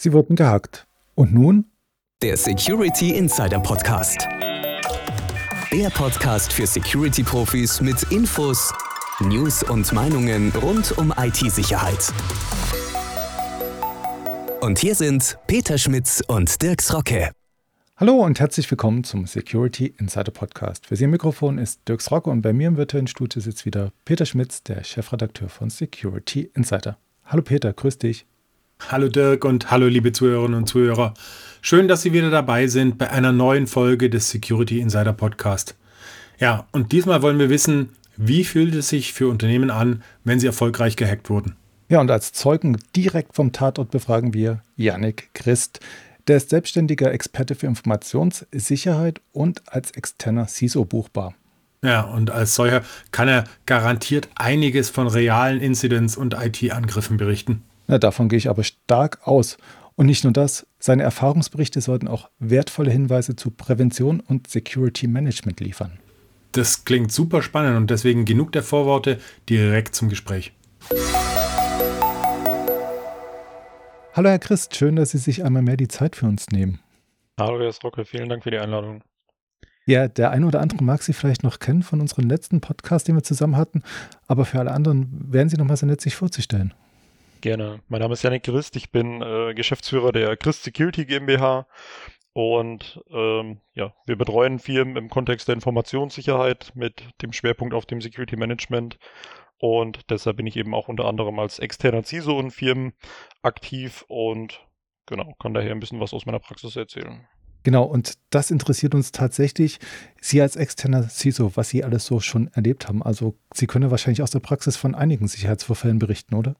Sie wurden gehackt. Und nun? Der Security Insider Podcast. Der Podcast für Security-Profis mit Infos, News und Meinungen rund um IT-Sicherheit. Und hier sind Peter Schmitz und Dirks Rocke. Hallo und herzlich willkommen zum Security Insider Podcast. Für Sie im Mikrofon ist Dirks Rocke und bei mir im virtuellen Studio sitzt wieder Peter Schmitz, der Chefredakteur von Security Insider. Hallo Peter, grüß dich. Hallo Dirk und hallo liebe Zuhörerinnen und Zuhörer. Schön, dass Sie wieder dabei sind bei einer neuen Folge des Security Insider Podcast. Ja, und diesmal wollen wir wissen, wie fühlt es sich für Unternehmen an, wenn sie erfolgreich gehackt wurden? Ja, und als Zeugen direkt vom Tatort befragen wir Yannick Christ. Der ist selbstständiger Experte für Informationssicherheit und als externer CISO buchbar. Ja, und als solcher kann er garantiert einiges von realen Incidents und IT-Angriffen berichten. Na, davon gehe ich aber stark aus. Und nicht nur das, seine Erfahrungsberichte sollten auch wertvolle Hinweise zu Prävention und Security Management liefern. Das klingt super spannend und deswegen genug der Vorworte, direkt zum Gespräch. Hallo Herr Christ, schön, dass Sie sich einmal mehr die Zeit für uns nehmen. Hallo Herr Rocke, vielen Dank für die Einladung. Ja, der eine oder andere mag Sie vielleicht noch kennen von unserem letzten Podcast, den wir zusammen hatten, aber für alle anderen wären Sie noch mal so nett, sich vorzustellen. Gerne. Mein Name ist Janik Christ, ich bin äh, Geschäftsführer der Christ Security GmbH und ähm, ja, wir betreuen Firmen im Kontext der Informationssicherheit mit dem Schwerpunkt auf dem Security Management und deshalb bin ich eben auch unter anderem als externer CISO in Firmen aktiv und genau, kann daher ein bisschen was aus meiner Praxis erzählen. Genau, und das interessiert uns tatsächlich, Sie als externer CISO, was Sie alles so schon erlebt haben. Also Sie können wahrscheinlich aus der Praxis von einigen Sicherheitsvorfällen berichten, oder?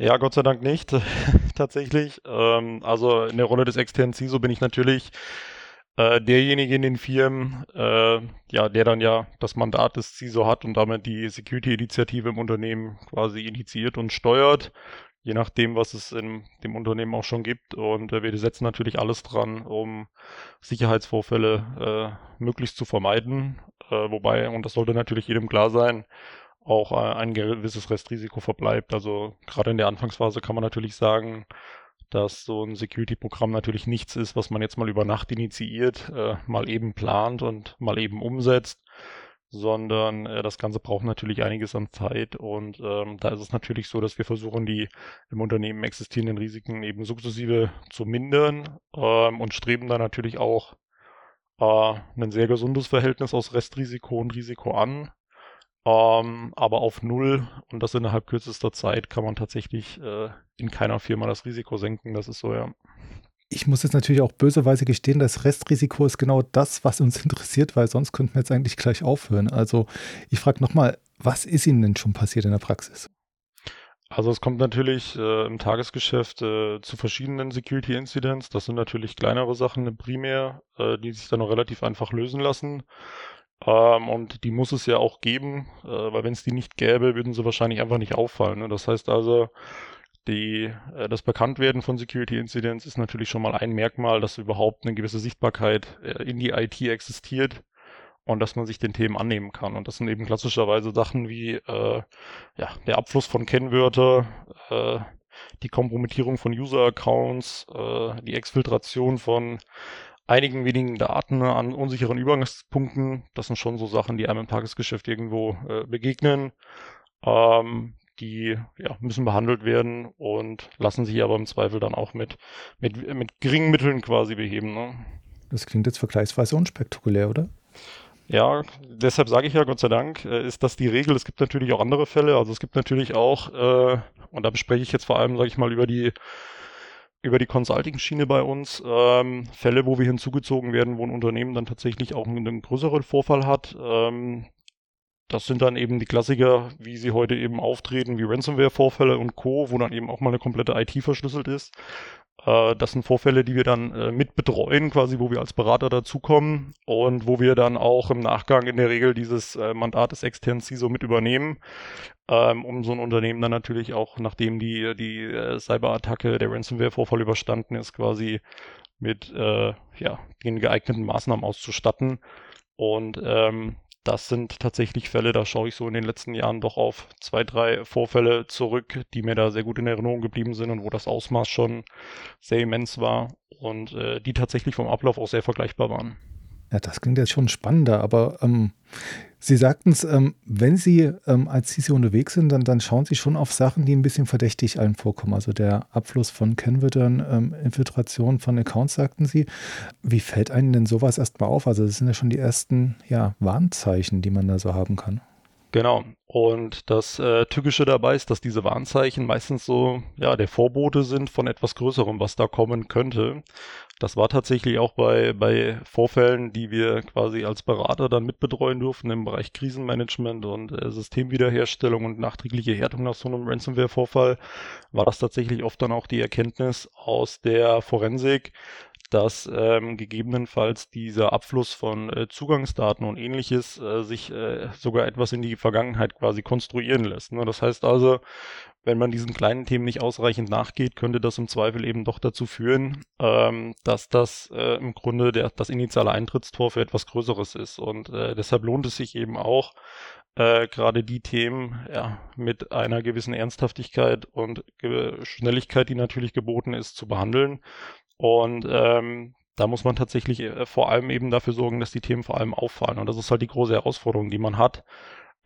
Ja, Gott sei Dank nicht, tatsächlich. Ähm, also in der Rolle des externen CISO bin ich natürlich äh, derjenige in den Firmen, äh, ja, der dann ja das Mandat des CISO hat und damit die Security-Initiative im Unternehmen quasi initiiert und steuert, je nachdem, was es in dem Unternehmen auch schon gibt. Und äh, wir setzen natürlich alles dran, um Sicherheitsvorfälle äh, möglichst zu vermeiden. Äh, wobei, und das sollte natürlich jedem klar sein, auch äh, ein gewisses Restrisiko verbleibt. Also gerade in der Anfangsphase kann man natürlich sagen, dass so ein Security-Programm natürlich nichts ist, was man jetzt mal über Nacht initiiert, äh, mal eben plant und mal eben umsetzt, sondern äh, das Ganze braucht natürlich einiges an Zeit und ähm, da ist es natürlich so, dass wir versuchen, die im Unternehmen existierenden Risiken eben sukzessive zu mindern ähm, und streben da natürlich auch äh, ein sehr gesundes Verhältnis aus Restrisiko und Risiko an. Ähm, aber auf Null und das innerhalb kürzester Zeit kann man tatsächlich äh, in keiner Firma das Risiko senken. Das ist so, ja. Ich muss jetzt natürlich auch böseweise gestehen, das Restrisiko ist genau das, was uns interessiert, weil sonst könnten wir jetzt eigentlich gleich aufhören. Also ich frage nochmal, was ist Ihnen denn schon passiert in der Praxis? Also es kommt natürlich äh, im Tagesgeschäft äh, zu verschiedenen Security Incidents. Das sind natürlich kleinere Sachen primär, äh, die sich dann noch relativ einfach lösen lassen. Ähm, und die muss es ja auch geben, äh, weil wenn es die nicht gäbe, würden sie wahrscheinlich einfach nicht auffallen. Ne? Das heißt also, die, äh, das Bekanntwerden von Security Incidents ist natürlich schon mal ein Merkmal, dass überhaupt eine gewisse Sichtbarkeit äh, in die IT existiert und dass man sich den Themen annehmen kann. Und das sind eben klassischerweise Sachen wie äh, ja, der Abfluss von Kennwörter, äh, die Kompromittierung von User-Accounts, äh, die Exfiltration von einigen wenigen Daten an unsicheren Übergangspunkten. Das sind schon so Sachen, die einem im Tagesgeschäft irgendwo äh, begegnen. Ähm, die ja, müssen behandelt werden und lassen sich aber im Zweifel dann auch mit, mit, mit geringen Mitteln quasi beheben. Ne? Das klingt jetzt vergleichsweise unspektakulär, oder? Ja, deshalb sage ich ja, Gott sei Dank, äh, ist das die Regel. Es gibt natürlich auch andere Fälle. Also es gibt natürlich auch, äh, und da bespreche ich jetzt vor allem, sage ich mal, über die über die Consulting-Schiene bei uns ähm, Fälle, wo wir hinzugezogen werden, wo ein Unternehmen dann tatsächlich auch einen, größeren Vorfall hat. Ähm, das sind dann eben die Klassiker, wie sie heute eben auftreten, wie Ransomware-Vorfälle und Co., wo dann eben auch mal eine komplette IT verschlüsselt ist. Äh, das sind Vorfälle, die wir dann äh, mit betreuen, quasi, wo wir als Berater dazukommen und wo wir dann auch im Nachgang in der Regel dieses äh, Mandat des externen CISO mit übernehmen, ähm, um so ein Unternehmen dann natürlich auch, nachdem die, die äh, Cyberattacke, der Ransomware-Vorfall überstanden ist, quasi mit äh, ja, den geeigneten Maßnahmen auszustatten. Und ähm, das sind tatsächlich Fälle, da schaue ich so in den letzten Jahren doch auf zwei, drei Vorfälle zurück, die mir da sehr gut in Erinnerung geblieben sind und wo das Ausmaß schon sehr immens war und äh, die tatsächlich vom Ablauf auch sehr vergleichbar waren. Ja, das klingt jetzt schon spannender, aber ähm, Sie sagten es, ähm, wenn Sie ähm, als CISO unterwegs sind, dann, dann schauen Sie schon auf Sachen, die ein bisschen verdächtig allen vorkommen. Also der Abfluss von Kennwörtern, ähm, Infiltration von Accounts, sagten Sie. Wie fällt einem denn sowas erstmal auf? Also das sind ja schon die ersten ja, Warnzeichen, die man da so haben kann. Genau. Und das äh, Tückische dabei ist, dass diese Warnzeichen meistens so, ja, der Vorbote sind von etwas Größerem, was da kommen könnte. Das war tatsächlich auch bei, bei Vorfällen, die wir quasi als Berater dann mitbetreuen durften im Bereich Krisenmanagement und äh, Systemwiederherstellung und nachträgliche Härtung nach so einem Ransomware-Vorfall, war das tatsächlich oft dann auch die Erkenntnis aus der Forensik, dass ähm, gegebenenfalls dieser Abfluss von äh, Zugangsdaten und ähnliches äh, sich äh, sogar etwas in die Vergangenheit quasi konstruieren lässt. Ne? Das heißt also, wenn man diesen kleinen Themen nicht ausreichend nachgeht, könnte das im Zweifel eben doch dazu führen, ähm, dass das äh, im Grunde der, das initiale Eintrittstor für etwas Größeres ist. Und äh, deshalb lohnt es sich eben auch, äh, gerade die Themen ja, mit einer gewissen Ernsthaftigkeit und Ge Schnelligkeit, die natürlich geboten ist, zu behandeln. Und ähm, da muss man tatsächlich äh, vor allem eben dafür sorgen, dass die Themen vor allem auffallen. Und das ist halt die große Herausforderung, die man hat.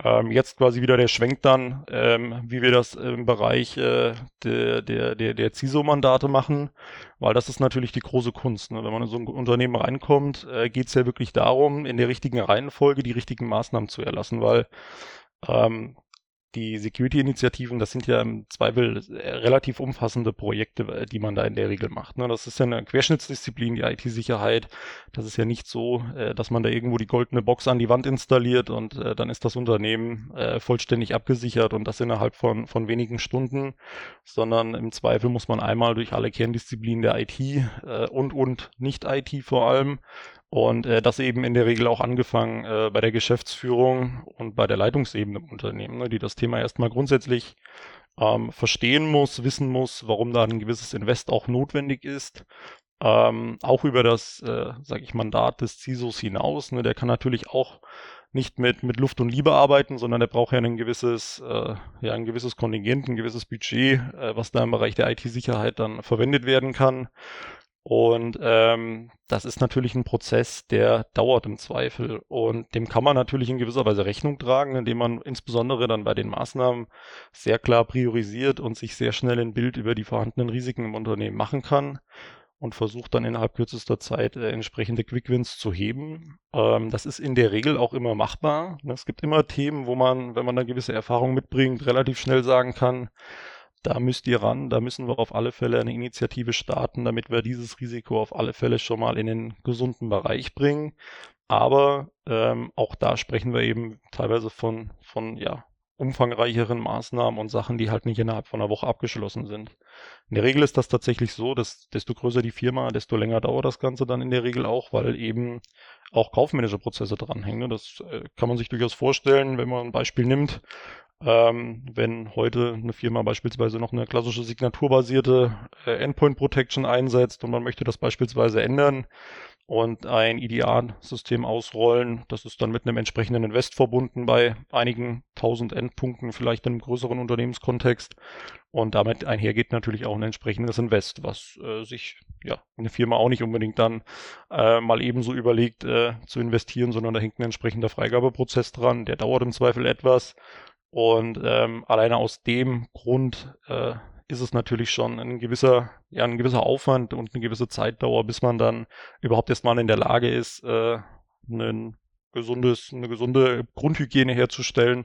Ähm, jetzt quasi wieder der Schwenk dann, ähm, wie wir das im Bereich äh, der, der, der, der CISO-Mandate machen, weil das ist natürlich die große Kunst. Ne? Wenn man in so ein Unternehmen reinkommt, äh, geht es ja wirklich darum, in der richtigen Reihenfolge die richtigen Maßnahmen zu erlassen, weil ähm, die Security-Initiativen, das sind ja im Zweifel äh, relativ umfassende Projekte, äh, die man da in der Regel macht. Ne? Das ist ja eine Querschnittsdisziplin, die IT-Sicherheit. Das ist ja nicht so, äh, dass man da irgendwo die goldene Box an die Wand installiert und dann ist das Unternehmen vollständig abgesichert und das innerhalb von, von wenigen Stunden, sondern im Zweifel muss man einmal durch alle Kerndisziplinen der IT und und Nicht-IT vor allem und äh, das eben in der Regel auch angefangen äh, bei der Geschäftsführung und bei der Leitungsebene im Unternehmen, ne, die das Thema erstmal grundsätzlich ähm, verstehen muss, wissen muss, warum da ein gewisses Invest auch notwendig ist. Ähm, auch über das, äh, sage ich, Mandat des CISOs hinaus. Ne, der kann natürlich auch nicht mit, mit Luft und Liebe arbeiten, sondern der braucht ja ein gewisses, äh, ja, ein gewisses Kontingent, ein gewisses Budget, äh, was da im Bereich der IT-Sicherheit dann verwendet werden kann. Und ähm, das ist natürlich ein Prozess, der dauert im Zweifel. Und dem kann man natürlich in gewisser Weise Rechnung tragen, indem man insbesondere dann bei den Maßnahmen sehr klar priorisiert und sich sehr schnell ein Bild über die vorhandenen Risiken im Unternehmen machen kann und versucht dann innerhalb kürzester Zeit äh, entsprechende Quickwins zu heben. Ähm, das ist in der Regel auch immer machbar. Es gibt immer Themen, wo man, wenn man eine gewisse Erfahrung mitbringt, relativ schnell sagen kann, da müsst ihr ran, da müssen wir auf alle Fälle eine Initiative starten, damit wir dieses Risiko auf alle Fälle schon mal in den gesunden Bereich bringen. Aber ähm, auch da sprechen wir eben teilweise von, von ja, umfangreicheren Maßnahmen und Sachen, die halt nicht innerhalb von einer Woche abgeschlossen sind. In der Regel ist das tatsächlich so, dass desto größer die Firma, desto länger dauert das Ganze dann in der Regel auch, weil eben auch kaufmännische Prozesse dranhängen. Ne? Das äh, kann man sich durchaus vorstellen, wenn man ein Beispiel nimmt. Ähm, wenn heute eine Firma beispielsweise noch eine klassische signaturbasierte äh, Endpoint Protection einsetzt und man möchte das beispielsweise ändern und ein IDA-System ausrollen, das ist dann mit einem entsprechenden Invest verbunden bei einigen tausend Endpunkten, vielleicht in einem größeren Unternehmenskontext. Und damit einhergeht natürlich auch ein entsprechendes Invest, was äh, sich ja eine Firma auch nicht unbedingt dann äh, mal ebenso überlegt äh, zu investieren, sondern da hängt ein entsprechender Freigabeprozess dran. Der dauert im Zweifel etwas. Und ähm, alleine aus dem Grund äh, ist es natürlich schon ein gewisser, ja, ein gewisser Aufwand und eine gewisse Zeitdauer, bis man dann überhaupt erstmal in der Lage ist, äh, ein gesundes, eine gesunde Grundhygiene herzustellen,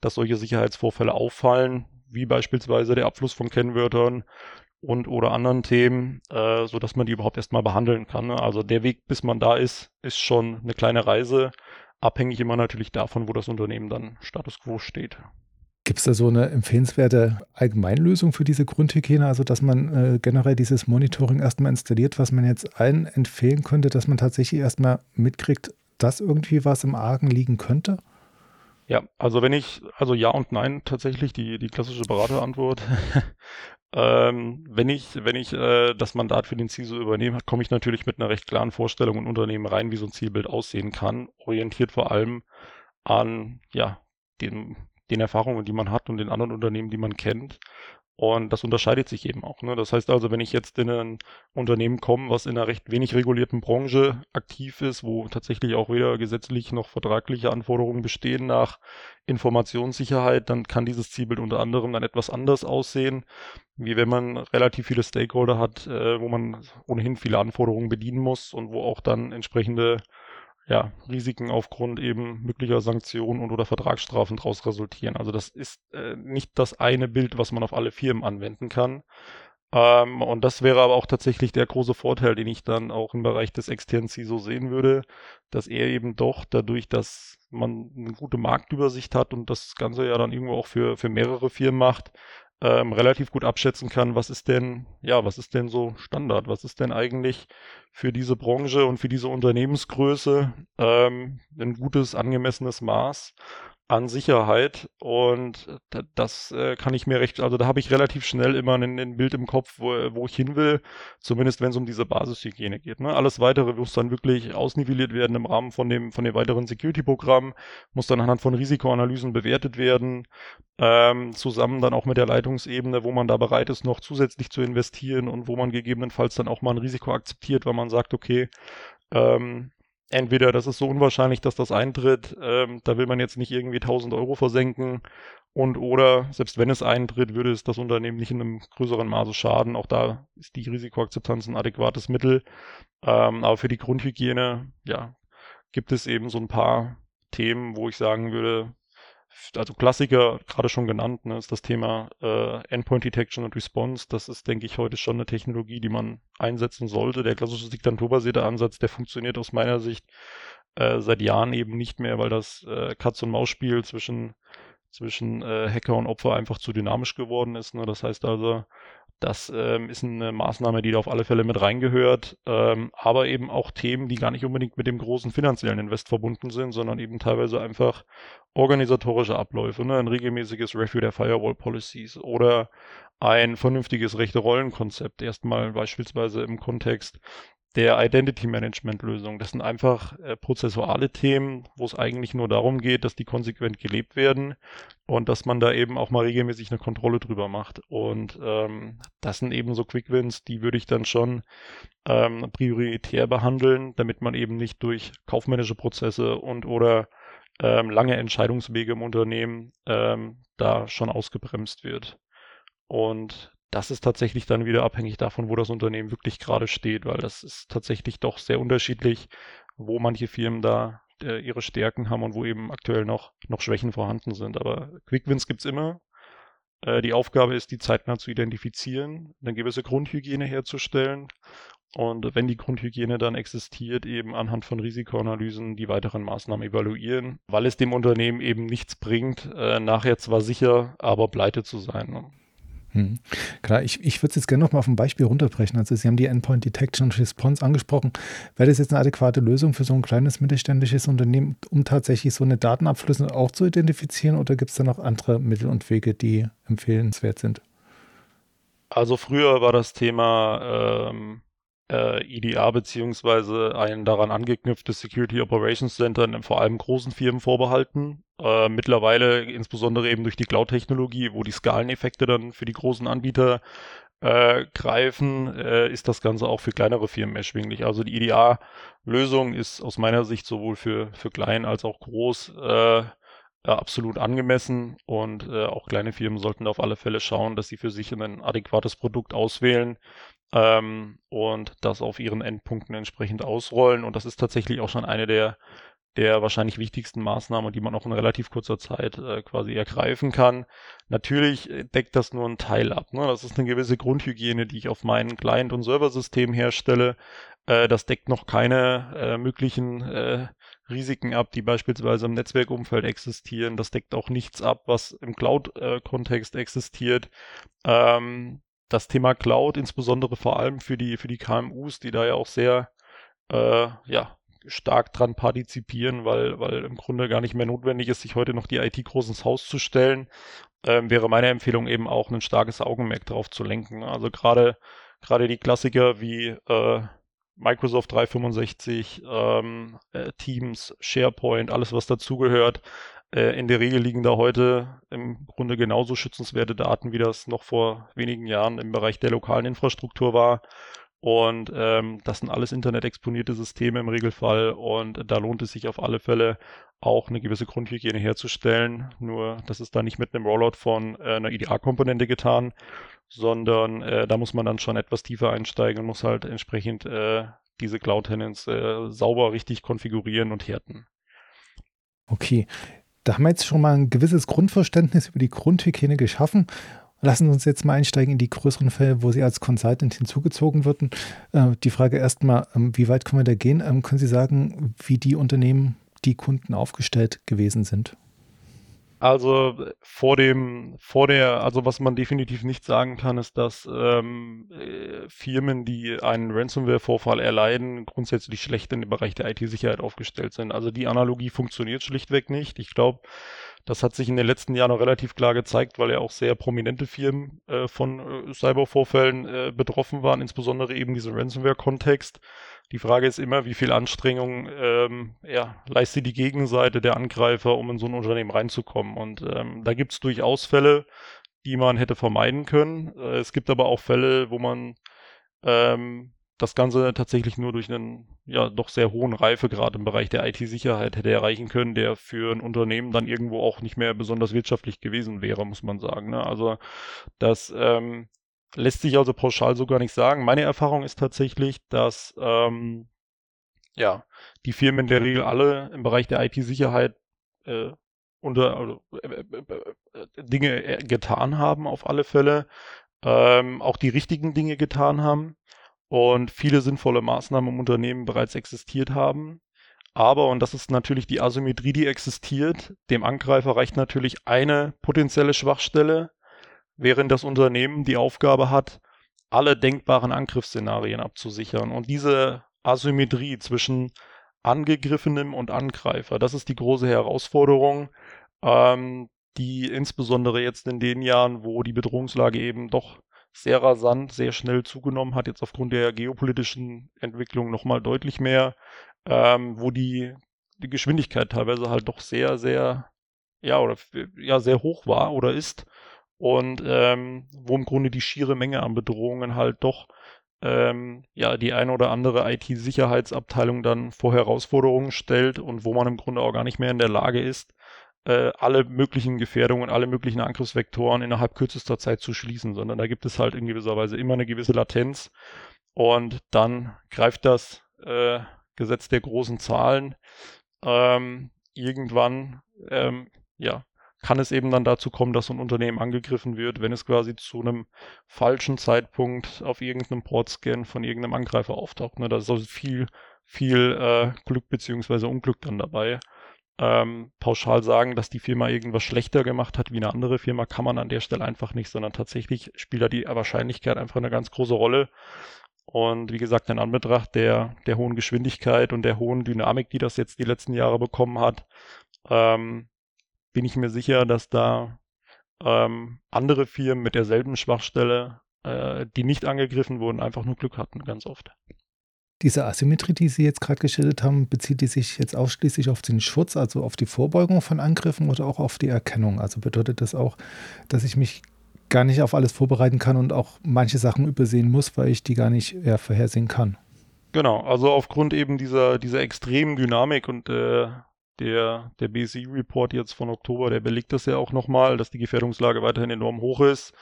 dass solche Sicherheitsvorfälle auffallen, wie beispielsweise der Abfluss von Kennwörtern und oder anderen Themen, äh, so dass man die überhaupt erstmal behandeln kann. Ne? Also der Weg, bis man da ist, ist schon eine kleine Reise abhängig immer natürlich davon, wo das Unternehmen dann Status quo steht. Gibt es da so eine empfehlenswerte Allgemeinlösung für diese Grundhygiene, also dass man äh, generell dieses Monitoring erstmal installiert, was man jetzt allen empfehlen könnte, dass man tatsächlich erstmal mitkriegt, dass irgendwie was im Argen liegen könnte? Ja, also wenn ich, also ja und nein, tatsächlich die, die klassische Beraterantwort. ähm, wenn ich, wenn ich äh, das Mandat für den CISO übernehme, komme ich natürlich mit einer recht klaren Vorstellung und Unternehmen rein, wie so ein Zielbild aussehen kann, orientiert vor allem an ja, den, den Erfahrungen, die man hat und den anderen Unternehmen, die man kennt. Und das unterscheidet sich eben auch. Ne? Das heißt also, wenn ich jetzt in ein Unternehmen komme, was in einer recht wenig regulierten Branche aktiv ist, wo tatsächlich auch weder gesetzlich noch vertragliche Anforderungen bestehen nach Informationssicherheit, dann kann dieses Zielbild unter anderem dann etwas anders aussehen, wie wenn man relativ viele Stakeholder hat, äh, wo man ohnehin viele Anforderungen bedienen muss und wo auch dann entsprechende ja, Risiken aufgrund eben möglicher Sanktionen und oder Vertragsstrafen daraus resultieren. Also das ist äh, nicht das eine Bild, was man auf alle Firmen anwenden kann. Ähm, und das wäre aber auch tatsächlich der große Vorteil, den ich dann auch im Bereich des externen CISO sehen würde, dass er eben doch dadurch, dass man eine gute Marktübersicht hat und das Ganze ja dann irgendwo auch für, für mehrere Firmen macht, ähm, relativ gut abschätzen kann, was ist denn, ja, was ist denn so Standard? Was ist denn eigentlich für diese Branche und für diese Unternehmensgröße ähm, ein gutes, angemessenes Maß? An Sicherheit und das äh, kann ich mir recht, also da habe ich relativ schnell immer ein, ein Bild im Kopf, wo, wo, ich hin will, zumindest wenn es um diese Basishygiene geht. Ne? Alles weitere muss dann wirklich ausnivelliert werden im Rahmen von dem, von dem weiteren Security-Programm, muss dann anhand von Risikoanalysen bewertet werden, ähm, zusammen dann auch mit der Leitungsebene, wo man da bereit ist, noch zusätzlich zu investieren und wo man gegebenenfalls dann auch mal ein Risiko akzeptiert, weil man sagt, okay, ähm, entweder das ist so unwahrscheinlich, dass das eintritt, ähm, da will man jetzt nicht irgendwie 1000 Euro versenken und oder selbst wenn es eintritt, würde es das Unternehmen nicht in einem größeren Maße schaden. Auch da ist die Risikoakzeptanz ein adäquates Mittel. Ähm, aber für die Grundhygiene, ja, gibt es eben so ein paar Themen, wo ich sagen würde, also Klassiker, gerade schon genannt, ne, ist das Thema äh, Endpoint Detection und Response. Das ist, denke ich, heute schon eine Technologie, die man einsetzen sollte. Der klassische diktanturbasierte Ansatz, der funktioniert aus meiner Sicht äh, seit Jahren eben nicht mehr, weil das äh, Katz-und-Maus-Spiel zwischen, zwischen äh, Hacker und Opfer einfach zu dynamisch geworden ist. Ne? Das heißt also, das ähm, ist eine Maßnahme, die da auf alle Fälle mit reingehört, ähm, aber eben auch Themen, die gar nicht unbedingt mit dem großen finanziellen Invest verbunden sind, sondern eben teilweise einfach organisatorische Abläufe, ne? ein regelmäßiges Review der Firewall Policies oder ein vernünftiges rechte Rollenkonzept, erstmal beispielsweise im Kontext der Identity Management Lösung. Das sind einfach äh, prozessuale Themen, wo es eigentlich nur darum geht, dass die konsequent gelebt werden und dass man da eben auch mal regelmäßig eine Kontrolle drüber macht. Und ähm, das sind eben so Quick Wins, die würde ich dann schon ähm, prioritär behandeln, damit man eben nicht durch kaufmännische Prozesse und oder ähm, lange Entscheidungswege im Unternehmen ähm, da schon ausgebremst wird. Und das ist tatsächlich dann wieder abhängig davon, wo das Unternehmen wirklich gerade steht, weil das ist tatsächlich doch sehr unterschiedlich, wo manche Firmen da äh, ihre Stärken haben und wo eben aktuell noch, noch Schwächen vorhanden sind. Aber Quickwins gibt es immer. Äh, die Aufgabe ist, die zeitnah zu identifizieren, eine gewisse Grundhygiene herzustellen und wenn die Grundhygiene dann existiert, eben anhand von Risikoanalysen die weiteren Maßnahmen evaluieren, weil es dem Unternehmen eben nichts bringt, äh, nachher zwar sicher, aber pleite zu sein. Ne? Hm. Klar, ich, ich würde es jetzt gerne noch mal auf ein Beispiel runterbrechen. Also Sie haben die Endpoint Detection und Response angesprochen. Wäre das jetzt eine adäquate Lösung für so ein kleines mittelständisches Unternehmen, um tatsächlich so eine Datenabflüsse auch zu identifizieren oder gibt es da noch andere Mittel und Wege, die empfehlenswert sind? Also früher war das Thema ähm, äh, EDA beziehungsweise ein daran angeknüpftes Security Operations Center in vor allem großen Firmen vorbehalten. Äh, mittlerweile insbesondere eben durch die Cloud-Technologie, wo die Skaleneffekte dann für die großen Anbieter äh, greifen, äh, ist das Ganze auch für kleinere Firmen erschwinglich. Also die EDA-Lösung ist aus meiner Sicht sowohl für, für klein als auch groß äh, absolut angemessen und äh, auch kleine Firmen sollten auf alle Fälle schauen, dass sie für sich ein adäquates Produkt auswählen, ähm, und das auf ihren Endpunkten entsprechend ausrollen. Und das ist tatsächlich auch schon eine der, der wahrscheinlich wichtigsten Maßnahmen, die man auch in relativ kurzer Zeit äh, quasi ergreifen kann. Natürlich äh, deckt das nur einen Teil ab. Ne? Das ist eine gewisse Grundhygiene, die ich auf meinen Client- und Serversystem herstelle. Äh, das deckt noch keine äh, möglichen äh, Risiken ab, die beispielsweise im Netzwerkumfeld existieren. Das deckt auch nichts ab, was im Cloud-Kontext äh, existiert. Ähm, das Thema Cloud, insbesondere vor allem für die, für die KMUs, die da ja auch sehr, äh, ja, stark dran partizipieren, weil, weil im Grunde gar nicht mehr notwendig ist, sich heute noch die IT groß ins Haus zu stellen, ähm, wäre meine Empfehlung eben auch ein starkes Augenmerk drauf zu lenken. Also gerade, gerade die Klassiker wie, äh, Microsoft 365, ähm, äh, Teams, SharePoint, alles was dazugehört. Äh, in der Regel liegen da heute im Grunde genauso schützenswerte Daten, wie das noch vor wenigen Jahren im Bereich der lokalen Infrastruktur war. Und ähm, das sind alles internet-exponierte Systeme im Regelfall und da lohnt es sich auf alle Fälle auch eine gewisse Grundhygiene herzustellen. Nur das ist da nicht mit einem Rollout von äh, einer IDA-Komponente getan, sondern äh, da muss man dann schon etwas tiefer einsteigen und muss halt entsprechend äh, diese Cloud-Tenants äh, sauber richtig konfigurieren und härten. Okay, da haben wir jetzt schon mal ein gewisses Grundverständnis über die Grundhygiene geschaffen. Lassen Sie uns jetzt mal einsteigen in die größeren Fälle, wo Sie als Consultant hinzugezogen würden. Äh, die Frage erstmal, ähm, wie weit können wir da gehen? Ähm, können Sie sagen, wie die Unternehmen, die Kunden aufgestellt gewesen sind? Also vor dem, vor der, also was man definitiv nicht sagen kann, ist, dass ähm, äh, Firmen, die einen Ransomware-Vorfall erleiden, grundsätzlich schlecht in dem Bereich der IT-Sicherheit aufgestellt sind. Also die Analogie funktioniert schlichtweg nicht. Ich glaube, das hat sich in den letzten Jahren noch relativ klar gezeigt, weil ja auch sehr prominente Firmen äh, von äh, Cybervorfällen äh, betroffen waren, insbesondere eben diesen Ransomware-Kontext. Die Frage ist immer, wie viel Anstrengung ähm, ja, leistet die Gegenseite der Angreifer, um in so ein Unternehmen reinzukommen. Und ähm, da gibt es durchaus Fälle, die man hätte vermeiden können. Äh, es gibt aber auch Fälle, wo man ähm, das Ganze tatsächlich nur durch einen ja doch sehr hohen Reifegrad im Bereich der IT-Sicherheit hätte erreichen können, der für ein Unternehmen dann irgendwo auch nicht mehr besonders wirtschaftlich gewesen wäre, muss man sagen. Ne? Also das ähm, Lässt sich also pauschal so gar nicht sagen. Meine Erfahrung ist tatsächlich, dass ähm, ja, die Firmen in der Regel alle im Bereich der IT-Sicherheit äh, unter also, äh, äh, äh Dinge äh, getan haben, auf alle Fälle. Ähm, auch die richtigen Dinge getan haben und viele sinnvolle Maßnahmen im Unternehmen bereits existiert haben. Aber, und das ist natürlich die Asymmetrie, die existiert, dem Angreifer reicht natürlich eine potenzielle Schwachstelle, während das Unternehmen die Aufgabe hat, alle denkbaren Angriffsszenarien abzusichern. Und diese Asymmetrie zwischen Angegriffenem und Angreifer, das ist die große Herausforderung, ähm, die insbesondere jetzt in den Jahren, wo die Bedrohungslage eben doch sehr rasant, sehr schnell zugenommen hat, jetzt aufgrund der geopolitischen Entwicklung nochmal deutlich mehr, ähm, wo die, die Geschwindigkeit teilweise halt doch sehr, sehr, ja, oder ja, sehr hoch war oder ist und ähm, wo im Grunde die schiere Menge an Bedrohungen halt doch ähm, ja die eine oder andere IT-Sicherheitsabteilung dann vor Herausforderungen stellt und wo man im Grunde auch gar nicht mehr in der Lage ist, äh, alle möglichen Gefährdungen, alle möglichen Angriffsvektoren innerhalb kürzester Zeit zu schließen, sondern da gibt es halt in gewisser Weise immer eine gewisse Latenz. Und dann greift das äh, Gesetz der großen Zahlen ähm, irgendwann ähm, ja kann es eben dann dazu kommen, dass so ein Unternehmen angegriffen wird, wenn es quasi zu einem falschen Zeitpunkt auf irgendeinem Portscan von irgendeinem Angreifer auftaucht. Ne? Da ist also viel, viel äh, Glück beziehungsweise Unglück dann dabei. Ähm, pauschal sagen, dass die Firma irgendwas schlechter gemacht hat wie eine andere Firma, kann man an der Stelle einfach nicht, sondern tatsächlich spielt da die Wahrscheinlichkeit einfach eine ganz große Rolle. Und wie gesagt, in Anbetracht der, der hohen Geschwindigkeit und der hohen Dynamik, die das jetzt die letzten Jahre bekommen hat, ähm, bin ich mir sicher, dass da ähm, andere Firmen mit derselben Schwachstelle, äh, die nicht angegriffen wurden, einfach nur Glück hatten, ganz oft. Diese Asymmetrie, die Sie jetzt gerade geschildert haben, bezieht die sich jetzt ausschließlich auf den Schutz, also auf die Vorbeugung von Angriffen oder auch auf die Erkennung? Also bedeutet das auch, dass ich mich gar nicht auf alles vorbereiten kann und auch manche Sachen übersehen muss, weil ich die gar nicht ja, vorhersehen kann? Genau, also aufgrund eben dieser, dieser extremen Dynamik und äh, der, der BSI-Report jetzt von Oktober, der belegt das ja auch nochmal, dass die Gefährdungslage weiterhin enorm hoch ist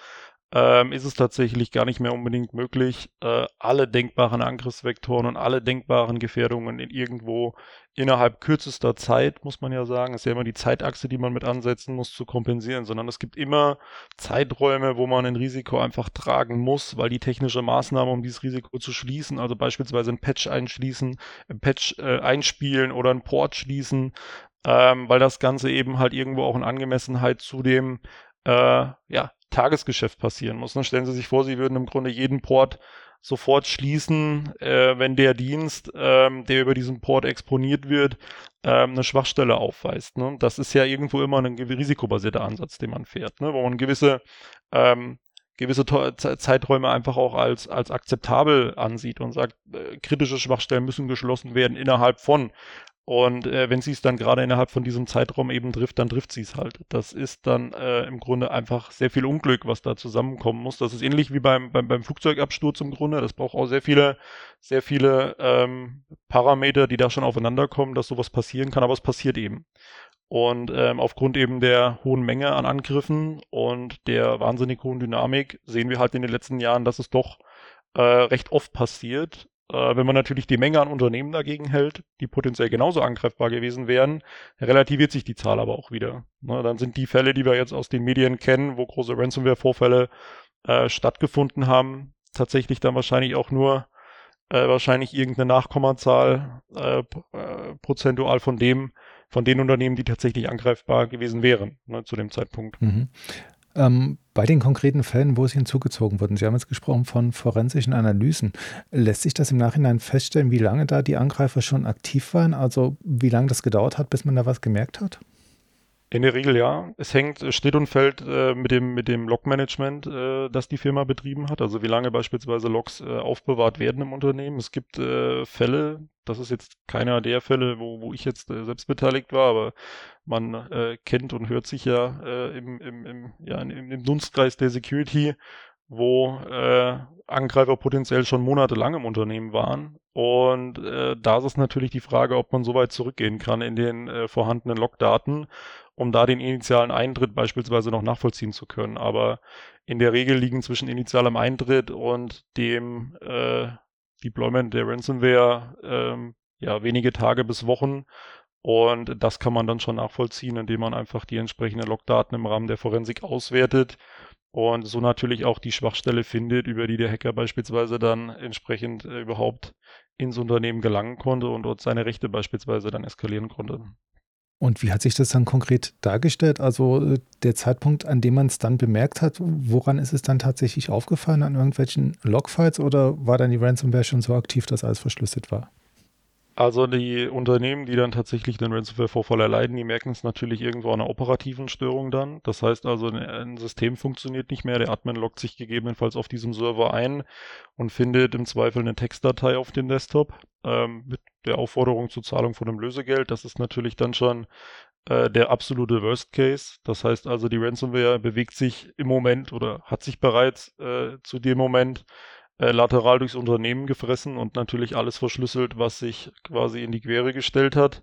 ähm, ist es tatsächlich gar nicht mehr unbedingt möglich, äh, alle denkbaren Angriffsvektoren und alle denkbaren Gefährdungen in irgendwo innerhalb kürzester Zeit, muss man ja sagen, ist ja immer die Zeitachse, die man mit ansetzen muss, zu kompensieren, sondern es gibt immer Zeiträume, wo man ein Risiko einfach tragen muss, weil die technische Maßnahme, um dieses Risiko zu schließen, also beispielsweise ein Patch einschließen, ein Patch äh, einspielen oder ein Port schließen, ähm, weil das Ganze eben halt irgendwo auch in Angemessenheit zu dem äh, ja, Tagesgeschäft passieren muss. Ne? Stellen Sie sich vor, Sie würden im Grunde jeden Port sofort schließen, äh, wenn der Dienst, ähm, der über diesen Port exponiert wird, ähm, eine Schwachstelle aufweist. Ne? Das ist ja irgendwo immer ein risikobasierter Ansatz, den man fährt, ne? wo man gewisse ähm, gewisse Zeiträume einfach auch als, als akzeptabel ansieht und sagt, äh, kritische Schwachstellen müssen geschlossen werden innerhalb von. Und äh, wenn sie es dann gerade innerhalb von diesem Zeitraum eben trifft, dann trifft sie es halt. Das ist dann äh, im Grunde einfach sehr viel Unglück, was da zusammenkommen muss. Das ist ähnlich wie beim, beim, beim Flugzeugabsturz im Grunde. Das braucht auch sehr viele, sehr viele ähm, Parameter, die da schon aufeinander kommen, dass sowas passieren kann, aber es passiert eben. Und ähm, aufgrund eben der hohen Menge an Angriffen und der wahnsinnig hohen Dynamik sehen wir halt in den letzten Jahren, dass es doch äh, recht oft passiert. Äh, wenn man natürlich die Menge an Unternehmen dagegen hält, die potenziell genauso angreifbar gewesen wären, relativiert sich die Zahl aber auch wieder. Ne, dann sind die Fälle, die wir jetzt aus den Medien kennen, wo große Ransomware-Vorfälle äh, stattgefunden haben, tatsächlich dann wahrscheinlich auch nur äh, wahrscheinlich irgendeine Nachkommazahl äh, äh, prozentual von dem, von den Unternehmen, die tatsächlich angreifbar gewesen wären ne, zu dem Zeitpunkt. Mhm. Ähm, bei den konkreten Fällen, wo sie hinzugezogen wurden, Sie haben jetzt gesprochen von forensischen Analysen, lässt sich das im Nachhinein feststellen, wie lange da die Angreifer schon aktiv waren? Also wie lange das gedauert hat, bis man da was gemerkt hat? In der Regel ja. Es hängt, steht und fällt äh, mit dem, mit dem Log-Management, äh, das die Firma betrieben hat. Also wie lange beispielsweise Logs äh, aufbewahrt werden im Unternehmen. Es gibt äh, Fälle, das ist jetzt keiner der Fälle, wo, wo ich jetzt äh, selbst beteiligt war, aber man äh, kennt und hört sich ja, im, im, im, ja im, im Dunstkreis der Security, wo Angreifer potenziell schon monatelang im Unternehmen waren. Und da ist es natürlich die Frage, ob man so weit zurückgehen kann in den vorhandenen Logdaten um da den initialen Eintritt beispielsweise noch nachvollziehen zu können. Aber in der Regel liegen zwischen initialem Eintritt und dem äh, Deployment der Ransomware ähm, ja wenige Tage bis Wochen. Und das kann man dann schon nachvollziehen, indem man einfach die entsprechenden Logdaten im Rahmen der Forensik auswertet und so natürlich auch die Schwachstelle findet, über die der Hacker beispielsweise dann entsprechend äh, überhaupt ins Unternehmen gelangen konnte und dort seine Rechte beispielsweise dann eskalieren konnte. Und wie hat sich das dann konkret dargestellt? Also äh, der Zeitpunkt, an dem man es dann bemerkt hat, woran ist es dann tatsächlich aufgefallen? An irgendwelchen Logfiles oder war dann die Ransomware schon so aktiv, dass alles verschlüsselt war? Also die Unternehmen, die dann tatsächlich den Ransomware-Vorfall erleiden, die merken es natürlich irgendwo an einer operativen Störung dann. Das heißt also, ein System funktioniert nicht mehr. Der Admin loggt sich gegebenenfalls auf diesem Server ein und findet im Zweifel eine Textdatei auf dem Desktop ähm, mit der Aufforderung zur Zahlung von einem Lösegeld. Das ist natürlich dann schon äh, der absolute Worst Case. Das heißt also, die Ransomware bewegt sich im Moment oder hat sich bereits äh, zu dem Moment äh, lateral durchs Unternehmen gefressen und natürlich alles verschlüsselt, was sich quasi in die Quere gestellt hat.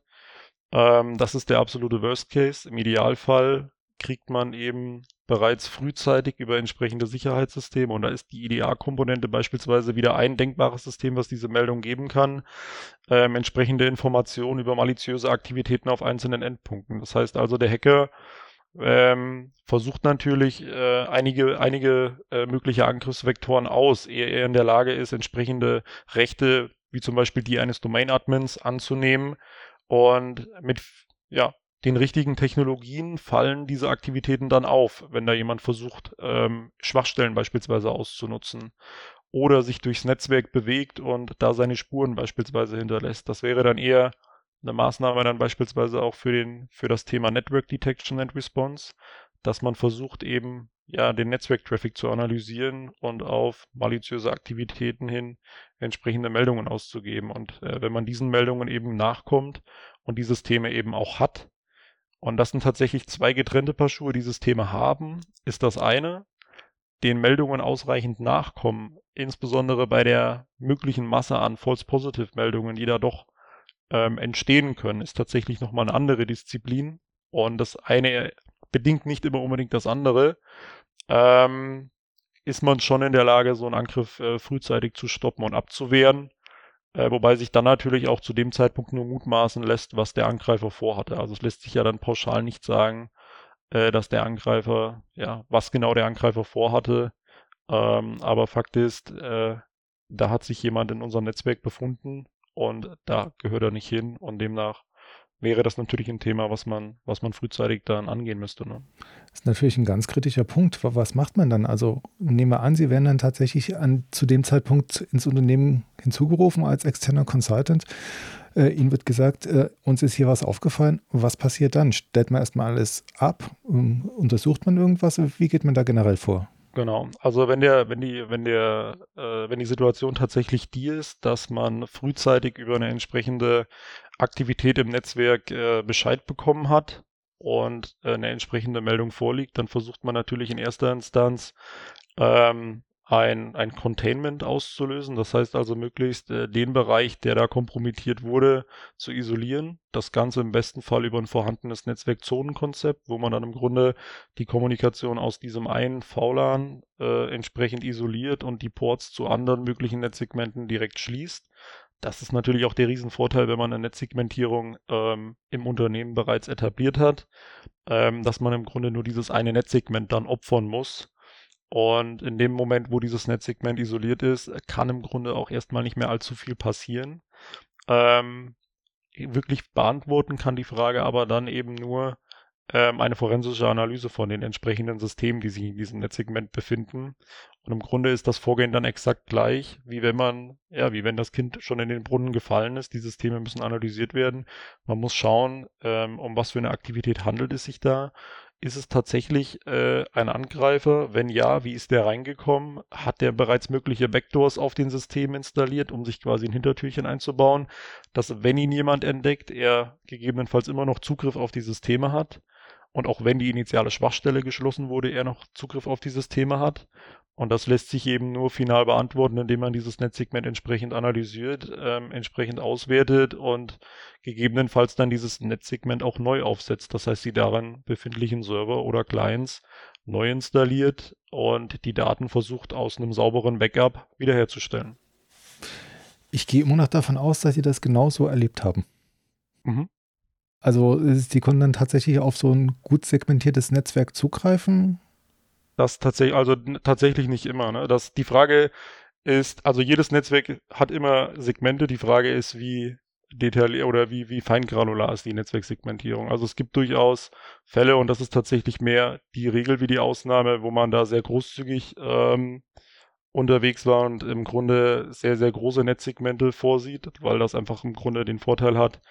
Ähm, das ist der absolute Worst Case. Im Idealfall kriegt man eben bereits frühzeitig über entsprechende Sicherheitssysteme und da ist die IDA-Komponente beispielsweise wieder ein denkbares System, was diese Meldung geben kann, ähm, entsprechende Informationen über maliziöse Aktivitäten auf einzelnen Endpunkten. Das heißt also, der Hacker ähm, versucht natürlich äh, einige, einige äh, mögliche Angriffsvektoren aus, ehe er in der Lage ist, entsprechende Rechte, wie zum Beispiel die eines Domain-Admins, anzunehmen. Und mit ja, den richtigen Technologien fallen diese Aktivitäten dann auf, wenn da jemand versucht, ähm, Schwachstellen beispielsweise auszunutzen oder sich durchs Netzwerk bewegt und da seine Spuren beispielsweise hinterlässt. Das wäre dann eher eine Maßnahme dann beispielsweise auch für den, für das Thema Network Detection and Response, dass man versucht eben ja den Netzwerktraffic zu analysieren und auf maliziöse Aktivitäten hin entsprechende Meldungen auszugeben. Und äh, wenn man diesen Meldungen eben nachkommt und die Systeme eben auch hat, und das sind tatsächlich zwei getrennte Paar Schuhe, die Systeme haben, ist das eine, den Meldungen ausreichend nachkommen, insbesondere bei der möglichen Masse an False Positive Meldungen, die da doch ähm, entstehen können, ist tatsächlich nochmal eine andere Disziplin. Und das eine bedingt nicht immer unbedingt das andere. Ähm, ist man schon in der Lage, so einen Angriff äh, frühzeitig zu stoppen und abzuwehren. Äh, wobei sich dann natürlich auch zu dem Zeitpunkt nur mutmaßen lässt, was der Angreifer vorhatte. Also es lässt sich ja dann pauschal nicht sagen, äh, dass der Angreifer, ja, was genau der Angreifer vorhatte. Ähm, aber Fakt ist, äh, da hat sich jemand in unserem Netzwerk befunden, und da gehört er nicht hin und demnach wäre das natürlich ein Thema, was man, was man frühzeitig dann angehen müsste. Ne? Das ist natürlich ein ganz kritischer Punkt. Was macht man dann? Also nehmen wir an, Sie werden dann tatsächlich an, zu dem Zeitpunkt ins Unternehmen hinzugerufen als externer Consultant. Äh, Ihnen wird gesagt, äh, uns ist hier was aufgefallen. Was passiert dann? Stellt man erstmal alles ab? Ähm, untersucht man irgendwas? Wie geht man da generell vor? Genau. Also wenn der, wenn die, wenn der, äh, wenn die Situation tatsächlich die ist, dass man frühzeitig über eine entsprechende Aktivität im Netzwerk äh, Bescheid bekommen hat und äh, eine entsprechende Meldung vorliegt, dann versucht man natürlich in erster Instanz ähm, ein, ein Containment auszulösen. Das heißt also möglichst äh, den Bereich, der da kompromittiert wurde, zu isolieren. Das Ganze im besten Fall über ein vorhandenes Netzwerkzonenkonzept, wo man dann im Grunde die Kommunikation aus diesem einen VLAN äh, entsprechend isoliert und die Ports zu anderen möglichen Netzsegmenten direkt schließt. Das ist natürlich auch der Riesenvorteil, wenn man eine Netzsegmentierung ähm, im Unternehmen bereits etabliert hat, ähm, dass man im Grunde nur dieses eine Netzsegment dann opfern muss und in dem Moment, wo dieses Netzsegment isoliert ist, kann im Grunde auch erstmal nicht mehr allzu viel passieren. Ähm, wirklich beantworten kann die Frage aber dann eben nur ähm, eine forensische Analyse von den entsprechenden Systemen, die sich in diesem Netzsegment befinden. Und im Grunde ist das Vorgehen dann exakt gleich, wie wenn man, ja, wie wenn das Kind schon in den Brunnen gefallen ist. Die Systeme müssen analysiert werden. Man muss schauen, ähm, um was für eine Aktivität handelt es sich da. Ist es tatsächlich äh, ein Angreifer? Wenn ja, wie ist der reingekommen? Hat der bereits mögliche Backdoors auf den System installiert, um sich quasi ein Hintertürchen einzubauen, dass wenn ihn jemand entdeckt, er gegebenenfalls immer noch Zugriff auf die Systeme hat und auch wenn die initiale Schwachstelle geschlossen wurde, er noch Zugriff auf die Systeme hat? Und das lässt sich eben nur final beantworten, indem man dieses Netzsegment entsprechend analysiert, ähm, entsprechend auswertet und gegebenenfalls dann dieses Netzsegment auch neu aufsetzt. Das heißt, die daran befindlichen Server oder Clients neu installiert und die Daten versucht aus einem sauberen Backup wiederherzustellen. Ich gehe immer noch davon aus, dass Sie das genauso erlebt haben. Mhm. Also Sie konnten dann tatsächlich auf so ein gut segmentiertes Netzwerk zugreifen das tatsächlich, also tatsächlich nicht immer. Ne? Das, die Frage ist, also jedes Netzwerk hat immer Segmente. Die Frage ist, wie detailliert oder wie, wie feingranular ist die Netzwerksegmentierung. Also es gibt durchaus Fälle und das ist tatsächlich mehr die Regel wie die Ausnahme, wo man da sehr großzügig ähm, unterwegs war und im Grunde sehr, sehr große Netzsegmente vorsieht, weil das einfach im Grunde den Vorteil hat,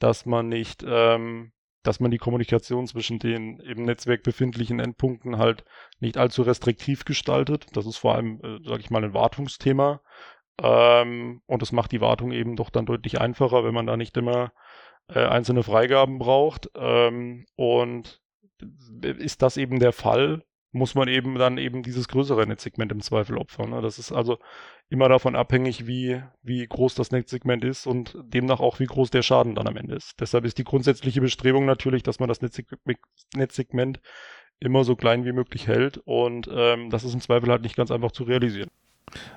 dass man nicht ähm, dass man die Kommunikation zwischen den im Netzwerk befindlichen Endpunkten halt nicht allzu restriktiv gestaltet. Das ist vor allem, äh, sage ich mal, ein Wartungsthema. Ähm, und das macht die Wartung eben doch dann deutlich einfacher, wenn man da nicht immer äh, einzelne Freigaben braucht. Ähm, und ist das eben der Fall, muss man eben dann eben dieses größere Netzsegment im Zweifel opfern. Ne? Das ist also immer davon abhängig, wie, wie groß das Netzsegment ist und demnach auch, wie groß der Schaden dann am Ende ist. Deshalb ist die grundsätzliche Bestrebung natürlich, dass man das Netzsegment immer so klein wie möglich hält und ähm, das ist im Zweifel halt nicht ganz einfach zu realisieren.